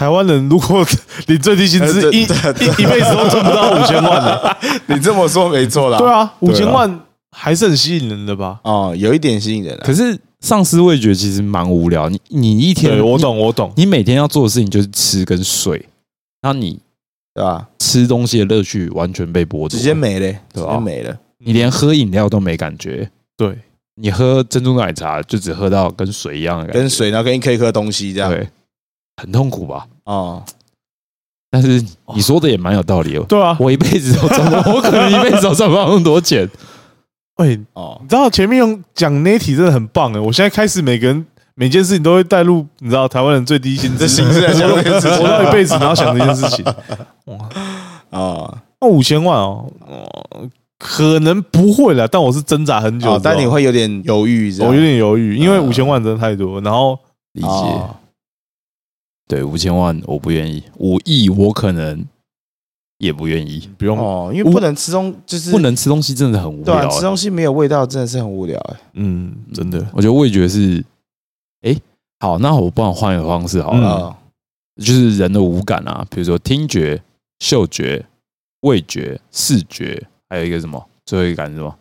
台湾人如果领最低薪资呃一一一辈子都赚不到五千万的，你这么说没错啦。对啊，五千万还是很吸引人的吧？哦，有一点吸引人啊。可是丧失味觉其实蛮无聊。你你一天，我，懂，我懂。你你每天要做的事情就是吃跟睡，然后你对吧？吃东西的乐趣完全被剥夺，直接没了，直接没了。你连喝饮料都没感觉。对，你喝珍珠奶茶就只喝到跟水一样的感觉，跟水，然后跟一颗一颗东西这样。对，很痛苦吧？哦，但是你说的也蛮有道理哦。对啊。我一辈子都赚不，我可能一辈子都赚不到那么多钱。喂，哦你，知道前面用讲那一题真的很棒哎！我现在开始每个人每件事情都会带入，你知道台湾人最低薪资这形式来想这件事情活到一辈子，然后想这件事情。哇，啊那五千万哦，哦，可能不会了，但我是挣扎很久，哦，但你会有点犹豫，我有点犹豫，因为嗯五千万真的太多，然后理解，哦对，五千万我不愿意，五亿我可能也不愿意。不用，哦，因为不能吃东，就是不能吃东西真的很无对啊。吃东西没有味道，真的是很无聊哎。嗯，真的，我觉得味觉是，哎、好，那我帮我换一个方式好了，哦就是人的五感啊，比如说听觉、嗅觉、味觉、视觉，还有一个什么，最后一个感是什么？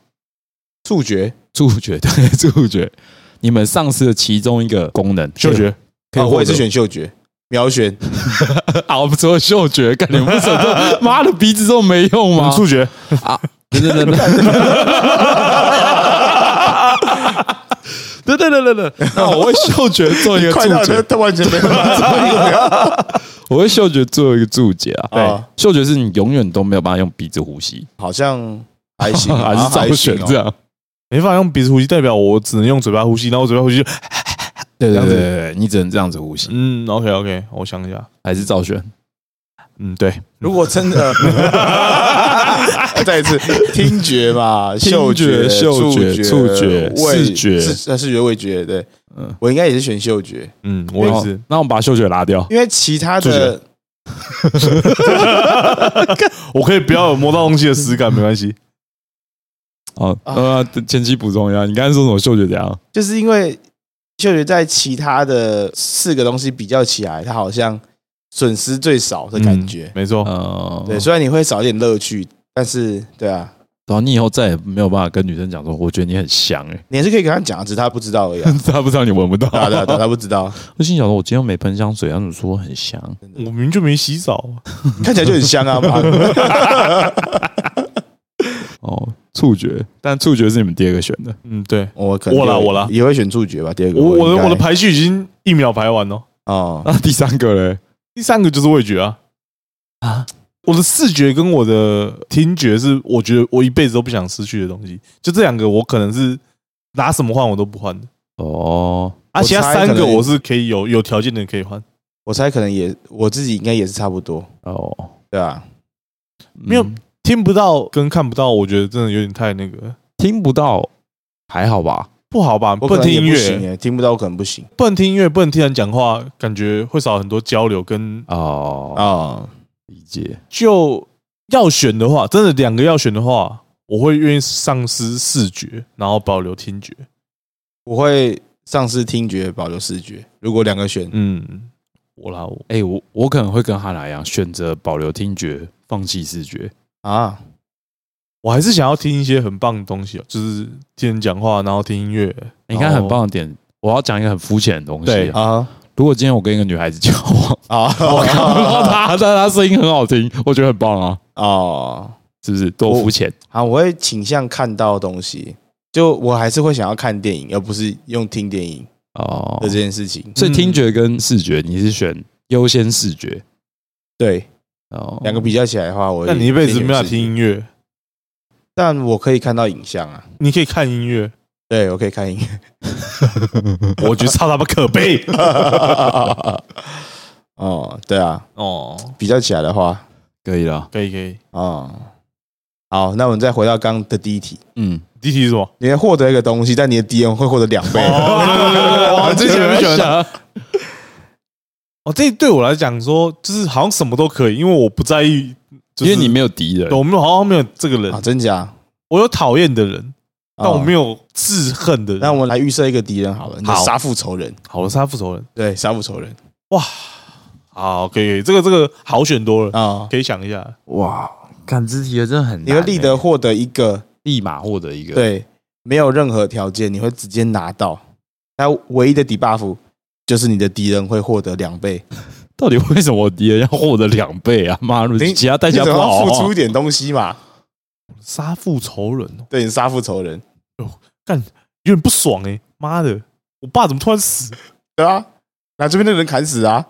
触觉，触觉，对，触觉。你们丧失了其中一个功能，嗅觉，我也是选嗅觉，秒选。啊，我们除了嗅觉，感觉不是很多，妈的鼻子都没用吗？触觉。啊，等等等等，对对对 对对，那我会嗅觉做一个注解，他完全没办法做一个 我会嗅觉做一个注解啊。对对，嗅觉是你永远都没有办法用鼻子呼吸，好像还行，还是还行哦。这样。没办法用鼻子呼吸，代表我只能用嘴巴呼吸，然后我嘴巴呼吸就，对对对对，你只能这样子呼吸，嗯，OK OK，我想一下，还是照选？嗯，对，如果真的，再一次，听觉嘛，嗅觉、嗅觉觉、触觉味视觉。视呃视觉、味觉，对，嗯。我应该也是选嗅觉，嗯，我也是，那我们把嗅觉拉掉。因为其他触的 我可以不要有摸到东西的实感，没关系。哦，啊呃，前期补充一下，你刚才说什么嗅觉怎样？就是因为嗅觉在其他的四个东西比较起来，它好像损失最少的感觉嗯。没错，呃，对，虽然你会少一点乐趣，但是对啊，然后你以后再也没有办法跟女生讲说，我觉得你很香哎、你还是可以跟她讲，只是她不知道而已、啊。欸，他不知道你闻不到。对啊对啊对啊，他不知道，我心想说，我今天又没喷香水，她怎么说很香？我明明就没洗澡，看起来就很香啊。哦，触觉，但触觉是你们第二个选的。嗯，对。我可能我啦我啦。也会选触觉吧。第二个，我我的我的排序已经一秒排完了，哦，那第三个嘞？第三个就是味觉啊，啊，我的视觉跟我的听觉是我觉得我一辈子都不想失去的东西，就这两个我可能是拿什么换我都不换的，哦，啊，我其他三个我是可以有有条件的可以换，我猜可能也我自己应该也是差不多，哦，对啊，没有嗯听不到跟看不到，我觉得真的有点太那个听不到，还好吧？不好吧？不能听音乐，不行耶，听不到可能不行不能听音乐，不能听人讲话，感觉会少很多交流跟哦，啊。理解。就要选的话，真的两个要选的话，我会愿意丧失视觉，然后保留听觉。我会丧失听觉，保留视觉。如果两个选，嗯，我啦，我哎、我我可能会跟哈娜一样，选择保留听觉，放弃视觉。啊，我还是想要听一些很棒的东西哦，就是听人讲话，然后听音乐。你看很棒的点，我要讲一个很肤浅的东西对啊。啊如果今天我跟一个女孩子交往，啊我看不到她，但她声音很好听，我觉得很棒啊，哦，是不是？多肤浅啊，我会倾向看到东西，就我还是会想要看电影，而不是用听电影哦的。这件事情。所以听觉跟视觉，你是选优先视觉对，哦？两个比较起来的话，我那你一辈子没办法听音乐，但我可以看到影像啊。你可以看音乐，对，我可以看音乐。我觉得超他妈可悲 哦，对啊，哦。比较起来的话，可以了。可以可以，哦，好，那我们再回到刚刚的第一题，嗯，第一题是什么？你会获得一个东西，但你的敌人会获得两倍。哦，这些不喜欢。欢。哦，这对我来讲说，就是好像什么都可以，因为我不在意，就是因为你没有敌人对，我没有好像没有这个人啊，，真假？我有讨厌的人，但我没有。有自恨的人。那我们来预设一个敌人好了，你的好杀父仇人，好的杀父仇人，对，杀父仇人哇，好，可以，可以，这个这个好选多了，啊，可以想一下。哇，感知题的真的很难欸。你会立得获得一个立马获得一个，，对，没有任何条件，你会直接拿到。那唯一的 debuff 就是你的敌人会获得两倍，到底为什么我敌人要获得两倍啊？妈，你其他代价不好啊付出一点东西嘛？杀父仇人哦，对，你杀父仇人，干有点不爽哎、妈的，我爸怎么突然死？对啊，拿这边的人砍死啊，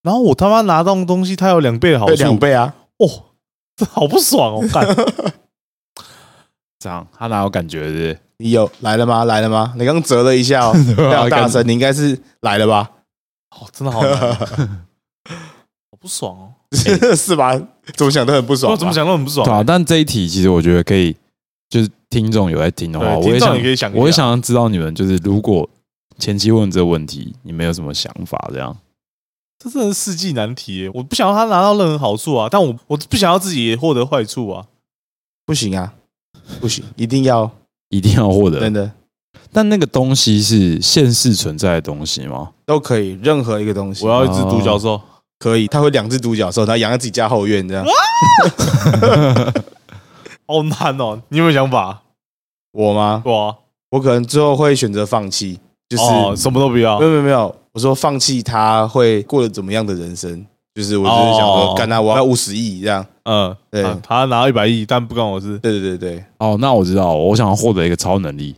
然后我他妈拿到的东西，他有两倍的好对，处，两倍啊，哦，这好不爽哦！干，这样，他哪有感觉的？你有来了吗？来了吗？你刚折了一下哦，非常大声，你应该是来了吧？哦，真的好难，好不爽哦！是吧？怎么想都很不爽，我怎么想都很不爽对。啊，但这一题其实我觉得可以，就是听众有在听的话，听众我也想也可以想，我也想要知道你们就是如果前期问这个问题，你们有什么想法？这样这真的是世纪难题耶！我不想要他拿到任何好处啊，但我我不想要自己也获得坏处啊。不行啊？不行，一定要一定要获得真。的但那个东西是现实存在的东西吗？都可以，任何一个东西我要一只独角兽，可以。他会两只独角兽，然后养在自己家后院这样。好难哦！你有没有想法？我吗？我啊，我可能最后会选择放弃，就是、哦，什么都不要没。有没有没有，我说放弃他会过得怎么样的人生？就是我就是想说，哦干他我要五十亿这样。嗯，对啊他拿到一百亿，但不关我事。对对对对，哦，那我知道，我想要获得一个超能力，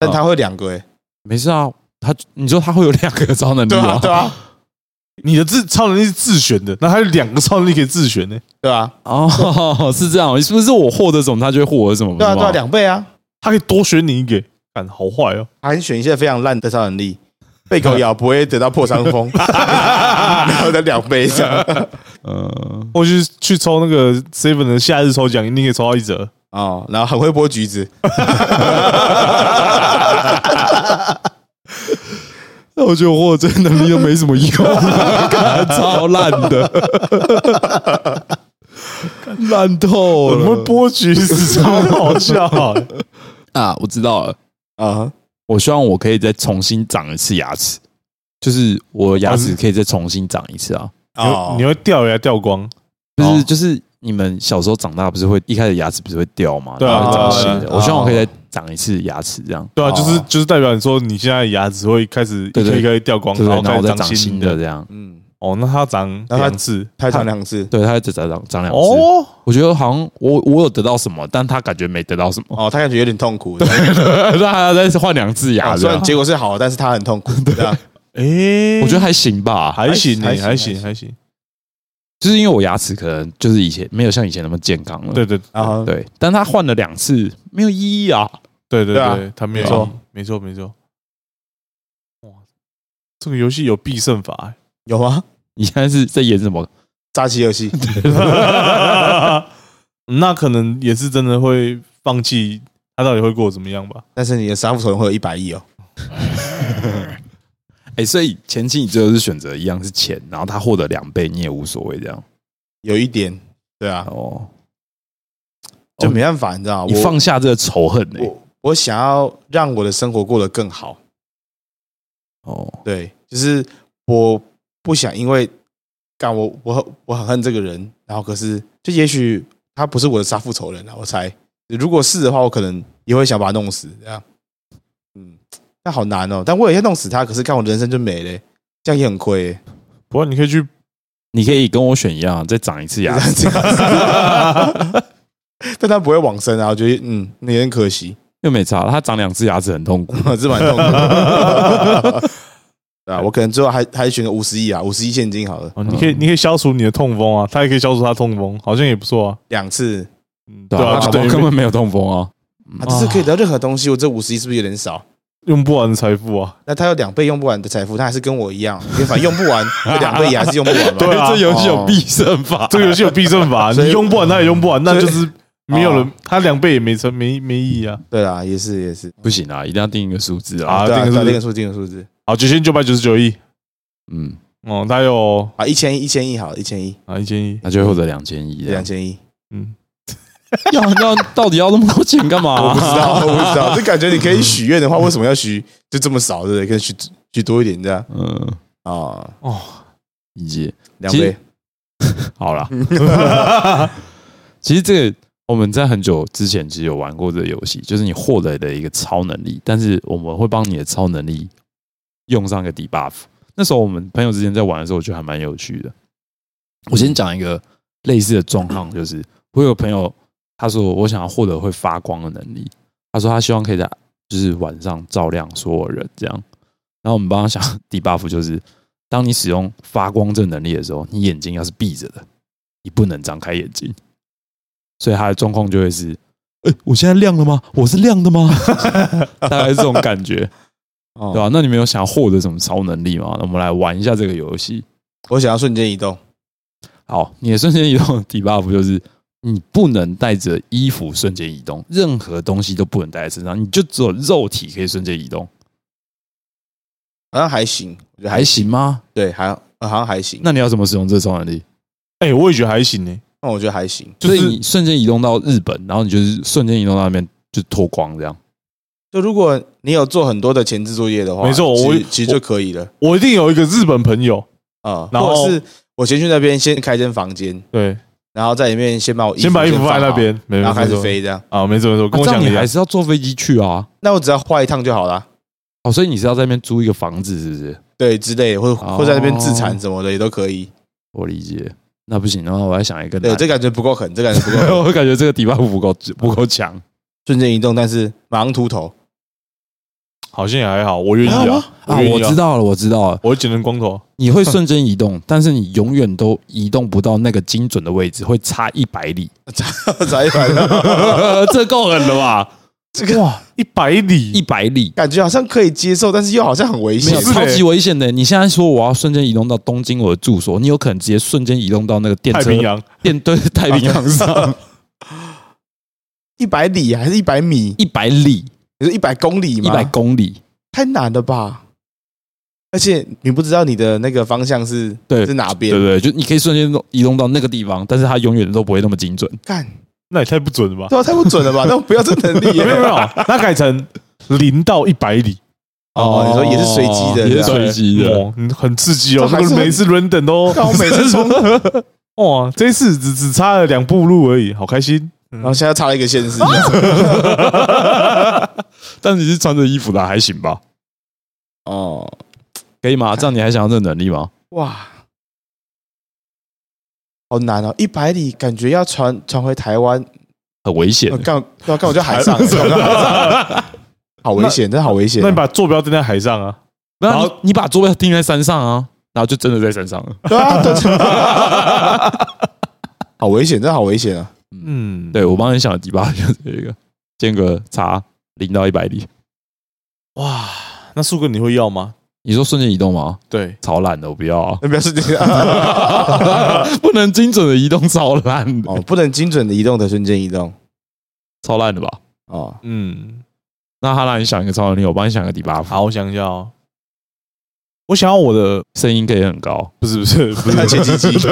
但他会两个诶、没事啊，他你说他会有两个超能力对啊，吗？对啊，你的自超能力是自选的，那还有两个超能力可以自选呢。对啊，哦，是这样，是不是我获得什么，他就会获得什么？对啊，对啊，两倍啊，他可以多选你一个，干好坏哦。还选一些非常烂的超能力，被狗咬不会得到破伤风，然后再两倍这样。嗯，或是去抽那个 seven 的夏日抽奖，一定可以抽到一折。哦，然后很会剥橘子，那我觉得我这些能力都没什么用，干 超烂的，烂透了。我们了剥橘子超好笑，啊！我知道了，啊，我希望我可以再重新长一次牙齿，就是我牙齿可以再重新长一次啊！哦，你会掉牙掉光，就是哦就是你们小时候长大不是会一开始牙齿不是会掉吗？对啊然后会长新的。我希望我可以再长一次牙齿，这样对啊，哦就是就是代表你说你现在牙齿会开始一颗对对一颗掉光，对对？然后再长新新的这样。嗯，哦，那它长那它两次他长两次，对，它再长长长两次。哦，我觉得好像我我有得到什么，但他感觉没得到什么，哦，他感觉有点痛苦，那还要再换两次牙啊，这样。虽然结果是好，但是他很痛苦，对啊，诶，我觉得还行吧，还行呢，还行还还行行还行，就是因为我牙齿可能就是以前没有像以前那么健康了，对对啊对，但他换了两次没有意义啊。对对对啊，他没有没错没错没错。哇，这个游戏有必胜法欸，有吗？你现在是在演什么？扎奇游戏，那可能也是真的会放弃，他到底会过得怎么样吧？但是你的杀父仇人会有一百亿哦，哎，所以前期你最后是选择一样是钱，然后他获得两倍，你也无所谓这样。有一点，对啊，哦，就没办法，你知道吗？你我放下这个仇恨呢？我我想要让我的生活过得更好，哦，对，就是我不想因为干我我很我很恨这个人，然后可是就也许他不是我的杀父仇人啊，我猜，如果是的话，我可能也会想把他弄死，这样，嗯，那好难哦。但我也要弄死他，可是看我人生就没了，这样也很亏欸。不过你可以去你可以跟我选一样，再长一次牙齿，但他不会往生啊，我觉得嗯，那也很可惜，又没差。他长两只牙齿很痛苦。是蛮痛苦的。对啊，我可能最后还还选个五十亿啊，五十亿现金好了，哦，你可以你可以消除你的痛风啊，他也可以消除他痛风，好像也不错啊。两次嗯，对啊，对啊，就就等于根本没有痛风啊。啊，这是可以得到任何东西，我这五十亿是不是有点少？用不完的财富啊。那他有两倍用不完的财富，他还是跟我一样，因为反正用不完，这两倍也还是用不完嘛。对啊这游戏有必胜法。这个游戏有必胜法，你用不完他也用不完，那就是没有哦人，他两倍也没成没没意义啊。对啊，也是也是不行啊，一定要定一个数字啊。定个数字定个数，定个数字好，九千九百九十九亿嗯，哦，他有啊，一千亿，一千亿好，一千亿，啊一千亿，那就会获得两千亿。两千亿，嗯，要要到底要那么多钱干嘛？我不知道，我不知道，就感觉你可以许愿的话，为什么要许就这么少，对不对？可以许许多一点这样嗯，啊，哦，理解。两杯，好了，其实这个我们在很久之前其实有玩过这个游戏，就是你获得的一个超能力，但是我们会帮你的超能力用上一个 debuff。那时候我们朋友之间在玩的时候，我觉得还蛮有趣的。我先讲一个类似的状况，就是我有朋友，他说我想要获得会发光的能力，他说他希望可以在就是晚上照亮所有人这样。然后我们帮他想 debuff，就是当你使用发光这个能力的时候，你眼睛要是闭着的，你不能张开眼睛。所以他的状况就会是：哎、我现在亮了吗？我是亮的吗？大概是这种感觉，哦对吧、那你们有想要获得什么超能力吗？那我们来玩一下这个游戏。我想要瞬间移动，好，你的瞬间移动的 debuff 就是你不能带着衣服瞬间移动，任何东西都不能带在身上，你就只有肉体可以瞬间移动，好像还行，我觉得还行吗？对，还呃好像还行。那你要怎么使用这个超能力？哎，我也觉得还行呢。那我觉得还行，就是所以你瞬间移动到日本，然后你就是瞬间移动到那边就脱光这样。就如果你有做很多的前置作业的话，没错我其实其实就可以了我一定有一个日本朋友，啊。然后或者是我先去那边先开间房间，对，然后在里面先把我先把衣服放在，那边，然后开始飞这样。啊，没错没错，跟啊我讲你还是要坐飞机去啊。那我只要换一趟就好了，哦，所以你是要在那边租一个房子，是不是？对之类的，或哦或在那边自残什么的也都可以。我理解。那不行，然后我还想一个对，这感觉不够狠，这感觉不够狠。我感觉这个底 buff 不够不够强。瞬间移动，但是马上秃头，好像也还好，我愿意啊啊，我知，道了，我知道了，我会剪成光头，你会瞬间移动，但是你永远都移动不到那个精准的位置，会差一百里，差一百里，这够狠了吧？这个哇，一百里，一百里。感觉好像可以接受，但是又好像很危险。超嘞级危险的。你现在说我要瞬间移动到东京我的住所，你有可能直接瞬间移动到那个电车太平洋，电对太平洋上。一百里还是一百米？一百里你说一百公里吗？一百公里，太难了吧？而且你不知道你的那个方向是对是哪边对不，对？就你可以瞬间移动到那个地方，但是它永远都不会那么精准。干那也太不准了吧？对啊，太不准了吧？那我不要这能力耶。没有没有，那改成零到一百里，哦，你说也是随机的，也是随机的。很刺激哦。每次 random 都但我每次冲，哇，这一次只只差了两步路而已，好开心。然后现在差了一个县市，但你是穿着衣服的，还行吧？哦，可以吗？这样你还想要这个能力吗？哇，好难哦！一百里感觉要传传回台湾，很危险呃。干要干我就海上，干我就海上 好危险，真的好危险那。你把坐标定在海上啊？然后然后你把坐标定在山上啊，然后就真的在山上了。对啊，对，好危险，真的好危险啊！嗯，对我帮你想的第八就是这个，间隔差零到一百里。哇，那树哥你会要吗？你说瞬间移动吗？对，超烂的，我不要啊！那 不能精准的移动，超烂的，哦，不能精准的移动的瞬间移动超烂的吧？哦。嗯，那他让你想一个超能力，我帮你想个第八好，我想一下哦。我想要我的声音可以很高，不是不是不是。切鸡鸡，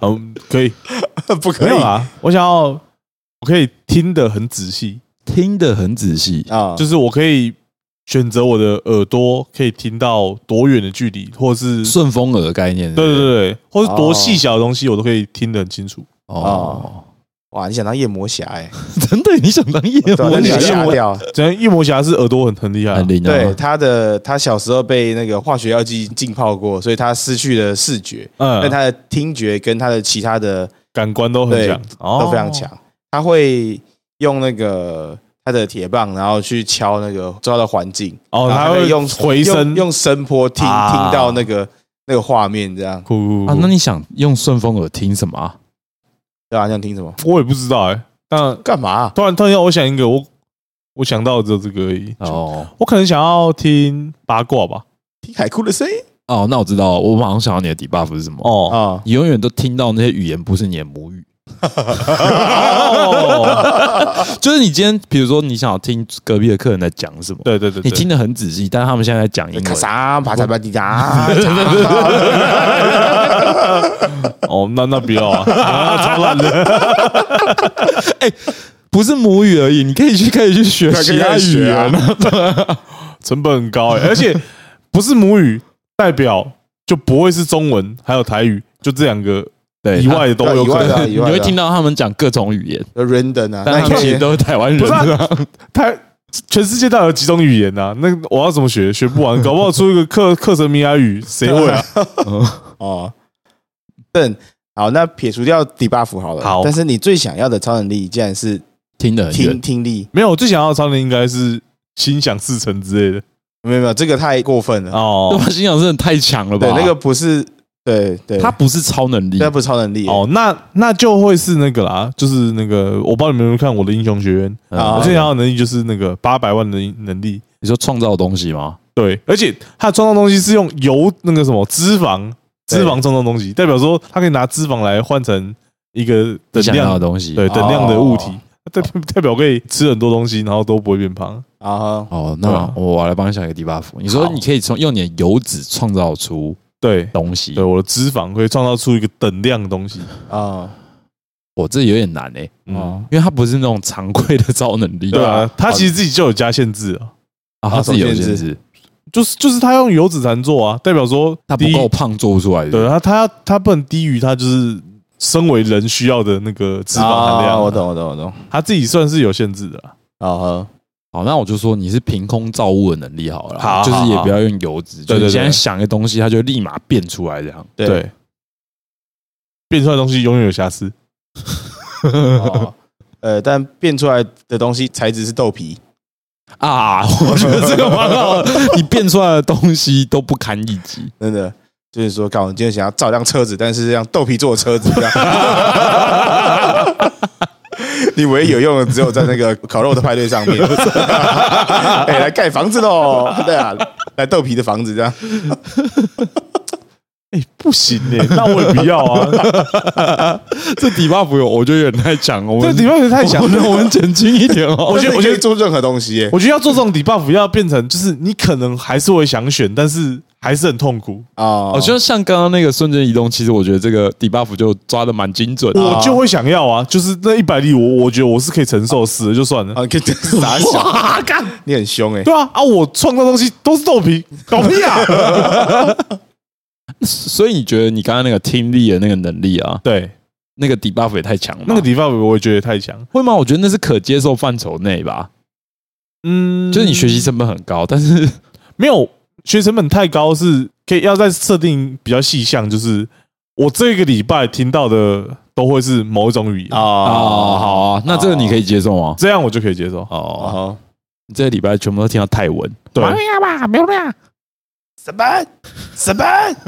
嗯，可以。不可以。有啊？我想要我可以听得很仔细，听得很仔细。啊！就是我可以选择我的耳朵可以听到多远的距离，或者是顺风耳的概念，对对？对对，或是多细小的东西我都可以听得很清楚。哦，哇，你想当夜魔侠哎？真的，你想当夜对啊，魔侠？吓掉。这样夜魔侠是耳朵很很厉害啊、很灵对啊！他的，他小时候被那个化学药剂浸泡过，所以他失去了视觉，但嗯，他的听觉跟他的其他的感官都很强，哦都非常强。他会用那个他的铁棒，然后去敲那个周遭的环境，哦，然后他会用回声用用声波听啊听到那个那个画面，这样酷酷酷啊，那你想用顺风耳听什么啊？对啊，你想听什么？我也不知道哎、但干嘛啊？突然突然要我想一个，我我想到的只有这个而已。哦我可能想要听八卦吧。听海哭的声音哦，那我知道了，我马上想到你的 debuff 是什么？哦啊！你永远都听到那些语言不是你的母语，哦，就是你今天，比如说你想要听隔壁的客人在讲什么，对对对，对。你听得很仔细，但是他们现在在讲英卡文，萨巴扎巴迪达，哦，那那不要啊，烂的。不是母语而已，你可以去可以去学其他语言啊。成本很高哎、而且不是母语，代表就不会是中文，还有台语，就这两个对，以外的都有可能。你会听到他们讲各种语言，random 啊，但他们其实都是台湾人不是全世界到底有几种语言啊？那我要怎么学？学不完，搞不好出一个克克什米亚语，谁会啊？哦。对，好，那撇除掉 debuff 好了，好但是你最想要的超能力，竟然是听的听听力，没有，我最想要的超能力应该是心想事成之类的没有没有，这个太过分了。对哦吧？心想真的太强了吧？对，那个不是，对对，他不是超能力。那，不是超能力。哦，那那就会是那个啦，就是那个我不知道你们有没有看我的英雄学院，啊我最想要的能力就是那个八百万的能力。你说创造东西吗？对，而且他创造东西是用油那个什么脂肪，脂肪创造东西，代表说他可以拿脂肪来换成一个等量的，东西，对等量的物体。哦，代 代表可以吃很多东西，然后都不会变胖。啊，哦，那我来帮你想一个 debuff。你说你可以从用你的油脂创造出对，东西。对，，我的脂肪可以创造出一个等量的东西。啊。我这有点难诶，嗯。哦，因为它不是那种常规的超能力，对啊啊，它其实自己就有加限制啊，啊，它是有限制，就是就是它用油脂才能做啊，代表说它不够胖做不出来的。对它它要它不能低于它就是身为人需要的那个脂肪含量我懂我懂我懂，它自己算是有限制的啊。啊哈，好，那我就说你是凭空造物的能力好了啦，好就是也不要用油脂，对对对就是你现在想个东西，它就立马变出来这样。对，对，变出来的东西永远有瑕疵。哦呃，但变出来的东西材质是豆皮，啊，我觉得这个蛮好的，你变出来的东西都不堪一击。真的就是说，搞我今天想要造辆车子，但是让豆皮做的车子，这样 你唯一有用的只有在那个烤肉的派对上面，哎，来盖房子喽，对啊，来豆皮的房子这样，哎，不行哎，那我也不要啊，这底 buff 有，我觉得有点太强了。我们这底 buff 太强了。我们减轻一点哦。我觉得我觉得做任何东西耶，我觉得要做这种 debuff，要变成就是你可能还是会想选，但是还是很痛苦。哦好像像刚刚那个瞬间移动，其实我觉得这个 debuff 就抓的蛮精准的。我就会想要啊，就是那一百粒，我我觉得我是可以承受，死了就算了。啊，可以傻 干！你很凶哎，对啊啊！我创造东西都是豆皮，搞屁啊！所以你觉得你刚刚那个听力的那个能力啊，对，那个 debuff 也太强了。那个 debuff 我也觉得太强。会吗？我觉得那是可接受范畴内吧。嗯，就是你学习成本很高，但是没有学成本太高，是可以要再设定比较细项，就是我这个礼拜听到的都会是某一种语言，哦哦，好啊，那这个你可以接受吗？这样我就可以接受。哦，哦，你这个礼拜全部都听到泰文，对，呀吧，没有呀。什么什么？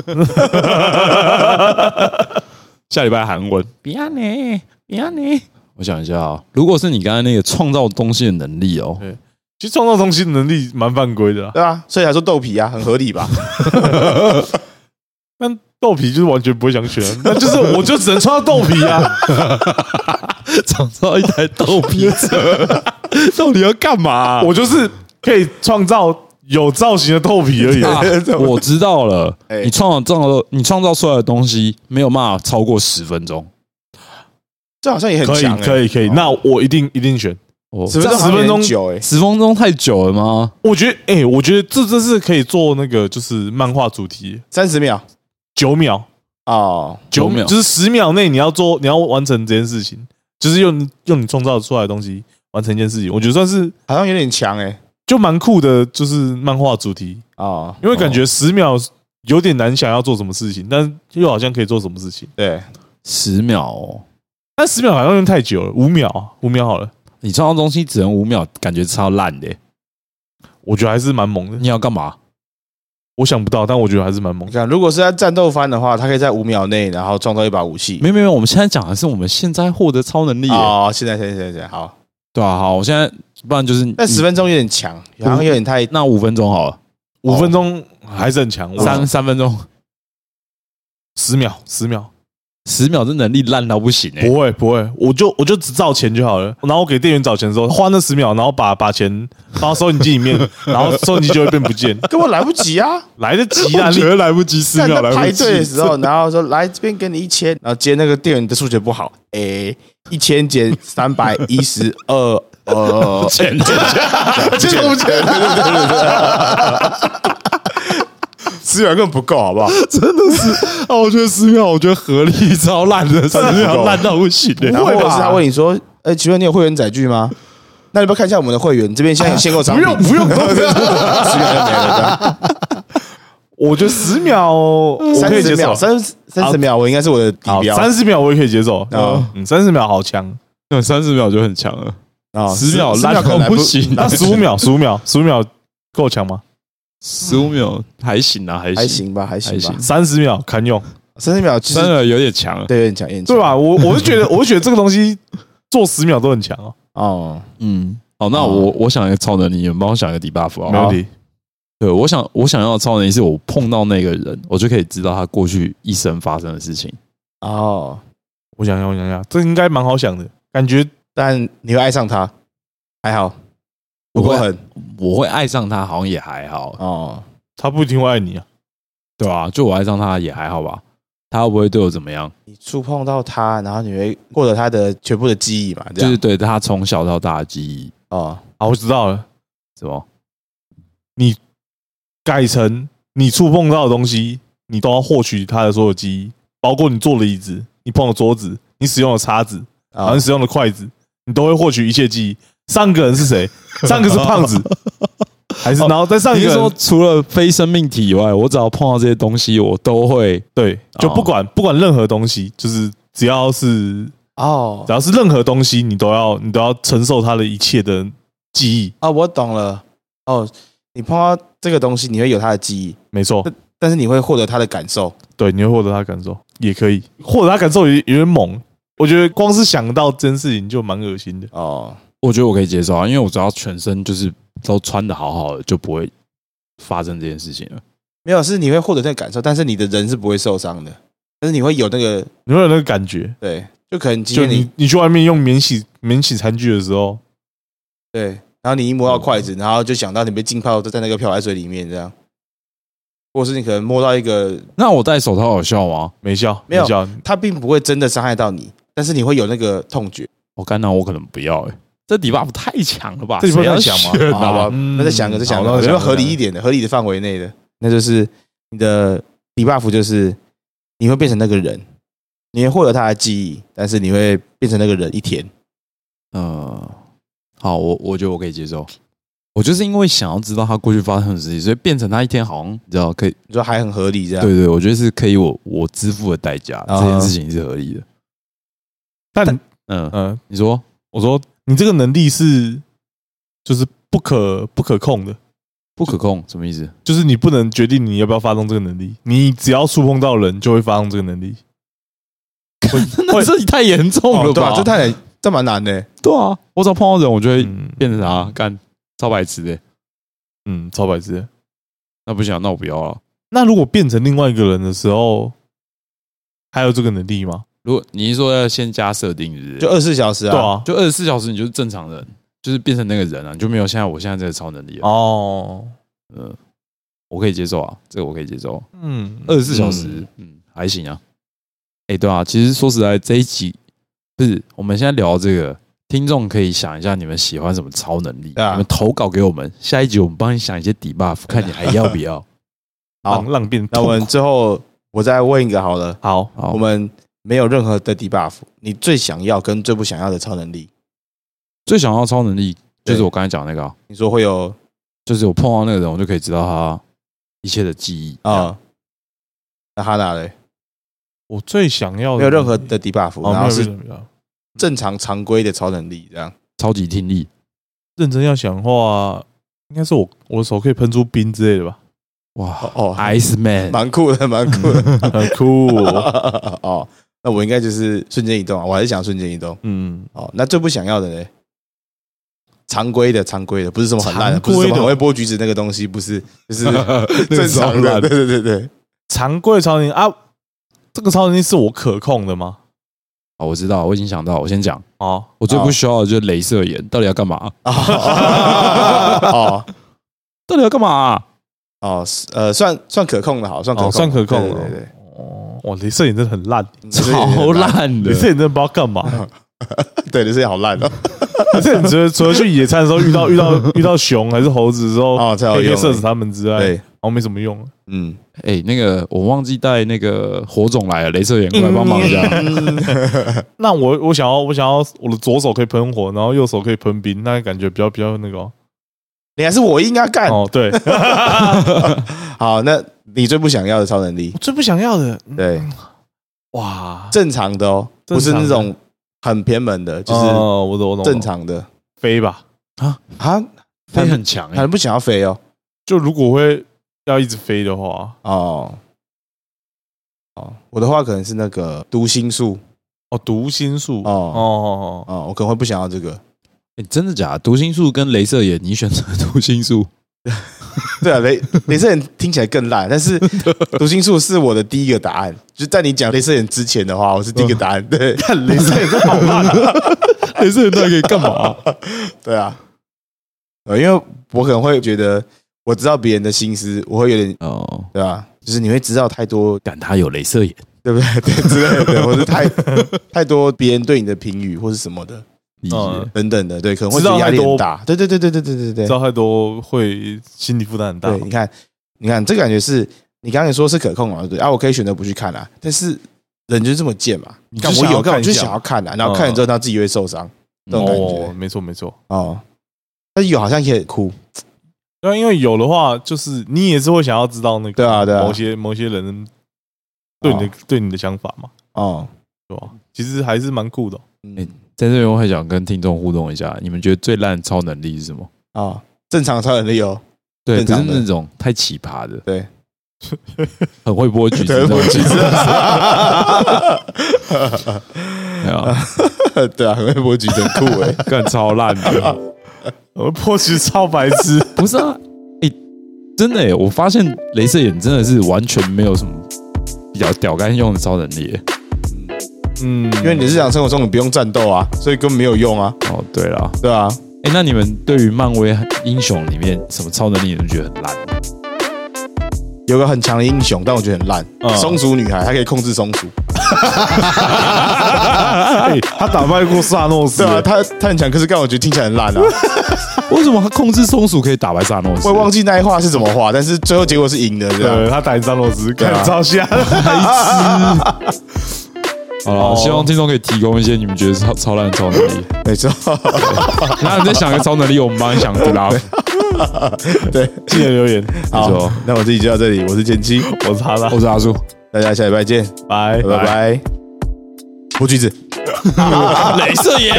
下礼拜韩文，别你，别你。我想一下啊，如果是你刚才那个创造东西的能力哦，其实创造东西的能力蛮犯规的啦，对啊，所以才说豆皮啊，很合理吧？但豆皮就是完全不会想选，那就是我就只能创造豆皮啊。创造一台豆皮车，到底要干嘛？我就是可以创造有造型的豆皮而已。啊 我知道了，哎你创造的你创造出来的东西没有办法超过十分钟。这好像也很可以强欸，可以可以，那我一定一定选。我十分钟十分钟久哎，十分钟太久了吗？我觉得，哎、我觉得这这是可以做那个就是漫画主题，三十秒。九秒，哦，九秒。就是十秒内你要做，你要完成这件事情，就是用用你创造出来的东西完成一件事情，我觉得算是好像有点强哎，就蛮酷的，就是漫画主题，哦，因为感觉十秒有点难想要做什么事情，但又好像可以做什么事情，对，十秒哦，但十秒好像用太久了，五秒啊，五秒好了，你创造东西只能五秒，感觉超烂的。我觉得还是蛮猛的。你要干嘛？我想不到，但我觉得还是蛮猛的。你看，如果是在战斗番的话，他可以在五秒内，然后创造一把武器。没有没有，我们现在讲的是我们现在获得超能力耶。哦，现在现在现在好，对啊，好，我现在不然就是那十分钟有点强，好像有点太那五分钟好了，五分钟还是很强，我三三分钟，十秒，十秒。十秒这能力烂到不行哎。不会不会，我就我就只找钱就好了。然后我给店员找钱的时候，花那十秒，然后把把钱放到收银机里面，然后收银机就会变不见，根本来不及啊！来得及啊！你我觉得来不及，十秒来不及。排队的时候，然后说来这边给你一千，然后接那个店员的数学不好，诶，一千减三百一十二，呃，钱钱这个不见，十秒根本不够，好不好？真的是啊！我觉得十秒，我觉得合力超烂的，十秒烂到不行的。然后或者是他问你说，呃，请问你有会员载具吗？那你要不要看一下我们的会员？这边现在有限购商不品，用不用，十秒就没了，我觉得十秒我可以接受三十，，三三十秒，我应该是我的底好标。三十秒我也可以接受。哦嗯，三十秒好强。那三十秒就很强了，啊十秒十烂到不行。那十五秒，十五秒，十五秒够强吗？十五秒还行啊，还还行吧，还行吧还行。三十秒堪用，三十秒其实真的有点强了。对有点强，有点强对？吧？我我是觉得，我是觉得这个东西做十秒都很强哦，哦，嗯，好，那我我想一个超能力，你们帮我想一个 debuff 啊。没问题。对，我想我想要的超能力是我碰到那个人，我就可以知道他过去一生发生的事情。哦，我想想，我想想，这应该蛮好想的，感觉但你会爱上他，还好，不过很我会爱上他，好像也还好，哦。他不一定会爱你啊。对吧、就我爱上他也还好吧，他会不会对我怎么样？你触碰到他，然后你会获得他的全部的记忆嘛？就是对他从小到大的记忆，哦，啊，我知道了，什么？你？改成你触碰到的东西，你都要获取他的所有记忆，包括你坐的椅子、你碰的桌子、你使用的叉子、然后啊你使用的筷子，你都会获取一切记忆。上个人是谁？上个是胖子，还是然后再上一你是说？除了非生命体以外，我只要碰到这些东西，我都会对，就哦不管不管任何东西，就是只要是哦只要是任何东西，你都要你都要承受它的一切的记忆，啊，我懂了。哦，你碰到这个东西，你会有它的记忆，没错，但是你会获得它的感受。对，你会获得他感受，也可以获得他感受有有点猛。我觉得光是想到这件事情就蛮恶心的。哦，我觉得我可以接受啊，因为我只要全身就是都穿的好好的，就不会发生这件事情了。没有，是你会获得这个感受，但是你的人是不会受伤的，但是你会有那个你会有那个感觉，对，就可能今就天你你你去外面用免洗免洗餐具的时候，对，然后你一摸到筷子，然后就想到你被浸泡在那个漂白水里面这样，或是你可能摸到一个，那我戴手套有效吗？没效，没有效，它并不会真的伤害到你，但是你会有那个痛觉。我干那我可能不要哎、这底 buff 太强了吧？这 debuff 谁要太强吗选啊好吧，嗯那再想个，再想个，好那再想个有没有合理一点的、合理的范围内的？那就是你的 debuff 就是你会变成那个人，你会获得他的记忆，但是你会变成那个人一天。呃，好，我我觉得我可以接受。我就是因为想要知道他过去发生的事情，所以变成他一天好像你知道可以，你说还很合理这样？对对，我觉得是可以我我支付的代价，啊这件事情是合理的。但嗯，嗯，你说我说你这个能力是就是不可不可控的，不可控什么意思？就是你不能决定你要不要发动这个能力，你只要触碰到人就会发动这个能力。那这太严重了哦，对吧？啊，这太这蛮难的。对啊，我只要碰到人，我就会嗯变成啥，干超白痴的。嗯，超白痴的。那不行，那我不要了。那如果变成另外一个人的时候，还有这个能力吗？如果你是说要先加设定，是不是？就二十四小时啊，对啊，就二十四小时，你就是正常人，就是变成那个人啊，你就没有现在我现在这个超能力了。哦，嗯，我可以接受啊，这个我可以接受。嗯，二十四小时，嗯，还行啊。哎、对啊，其实说实在，这一集不是我们现在聊这个，听众可以想一下你们喜欢什么超能力，对啊你们投稿给我们，下一集我们帮你想一些底 buff，看你还要不要。好浪浪变那我们最后我再问一个好了，好，好，我们没有任何的 debuff，你最想要跟最不想要的超能力，最想要超能力就是我刚才讲的那个、啊，你说会有就是我碰到那个人，我就可以知道他一切的记忆啊。啊？那哈娜嘞，我最想要的没有任何的 debuff，哦，然后是正常常规的超能力这样。超级听力，认真要想的话，应该是我我的手可以喷出冰之类的吧，哇哦哦，Ice Man，蛮酷的，蛮酷的。很酷哦。哦，那我应该就是瞬间移动啊，我还是想瞬间移动。嗯，哦，那最不想要的呢？常规的，常规的，不是什么很烂的，常规的不是什么很会剥橘子那个东西，不是，就是 个正常的。烂对对对对，常规超能力啊，这个超能力是我可控的吗？哦，我知道，我已经想到，我先讲，哦，我最不需要的就是镭射眼，到底要干嘛？哦 到底要干嘛？哦，是呃，算算可控的，好，算可算可控了。对对哇，镭射眼真的很烂，超烂的镭，射眼真的不知道干嘛。对，镭射眼好烂哦。镭射眼除了除了去野餐的时候遇到遇到 遇到熊还是猴子的时候，哦才有可以用射死他们之外，对，然后没什么用。嗯，哎，那个我忘记带那个火种来了，镭射眼过来帮忙一下。那我我想要我想要我的左手可以喷火，然后右手可以喷冰，那感觉比较比较那个哦你还是我应该干。哦。对，好，那你最不想要的超能力我？最不想要的，对，哇，正常的哦，不是正常的那种很偏门的，就是哦，我懂我懂，正常的飞吧。啊。飞很强哎很，不想要飞哦。就如果会要一直飞的话，哦哦，我的话可能是那个读心术哦，读心术，哦哦哦哦，哦，我可能会不想要这个。哎真的假的？读心术跟镭射眼，你选择读心术？对啊，雷镭射眼听起来更烂，但是 读心术是我的第一个答案。就在你讲镭射眼之前的话，我是第一个答案。对，看镭射眼真好烂啊！镭射眼到底可以干嘛？对啊，呃，因为我可能会觉得我知道别人的心思，我会有点哦，对吧？就是你会知道太多，赶他有镭射眼，对不对？对之类的，或是太太多别人对你的评语或是什么的理解。嗯。等等的，对，可能会压力太多很大。对对对对对对对。对知。道太多会心理负担很大。对，。你看，你看，这个感觉是你刚才说是可控啊，对啊，我可以选择不去看啊，但是人就是这么贱嘛，你就想要干我有，看我就想要看啊，然后看了之后他自己会受伤这种感哦，觉没错没错。哦，但有好像也很酷，对啊，因为有的话，就是你也是会想要知道那个对啊对啊。某些某些人对你的对你的想法嘛，哦，对吧？其实还是蛮酷的哦。嗯。哎在这边我很想跟听众互动一下，你们觉得最烂超能力是什么？啊，正常超能力哦，对，不是那种太奇葩的，对，很会剥橘子对，那种，我其实，对啊，很会播橘子，很酷哎，干超烂的，我破其实超白痴，不是啊，哎，真的哎，我发现镭射眼真的是完全没有什么比较屌干用的超能力耶。嗯，因为你日常生活中你不用战斗啊，所以根本没有用啊，哦，对了，对啊，哎，那你们对于漫威英雄里面什么超能力你们觉得很烂？有个很强的英雄，但我觉得很烂，嗯。松鼠女孩，她可以控制松鼠，哎他打败过萨诺斯，对啊，她她很强，可是干我觉得听起来很烂啊，为什么她控制松鼠可以打败萨诺斯？我也忘记那一话是怎么画，但是最后结果是赢的，对他打赢萨诺斯，看超瞎，好了，希望听众可以提供一些你们觉得超超烂的超能力。没错，然后你再想一个超能力，我们帮你想 draft。对，记得留言，好，那我这集就到这里，我是剑七，我是他的，我是阿叔，大家下礼拜见，拜。拜拜，剥橘子。镭射眼。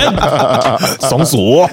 松鼠。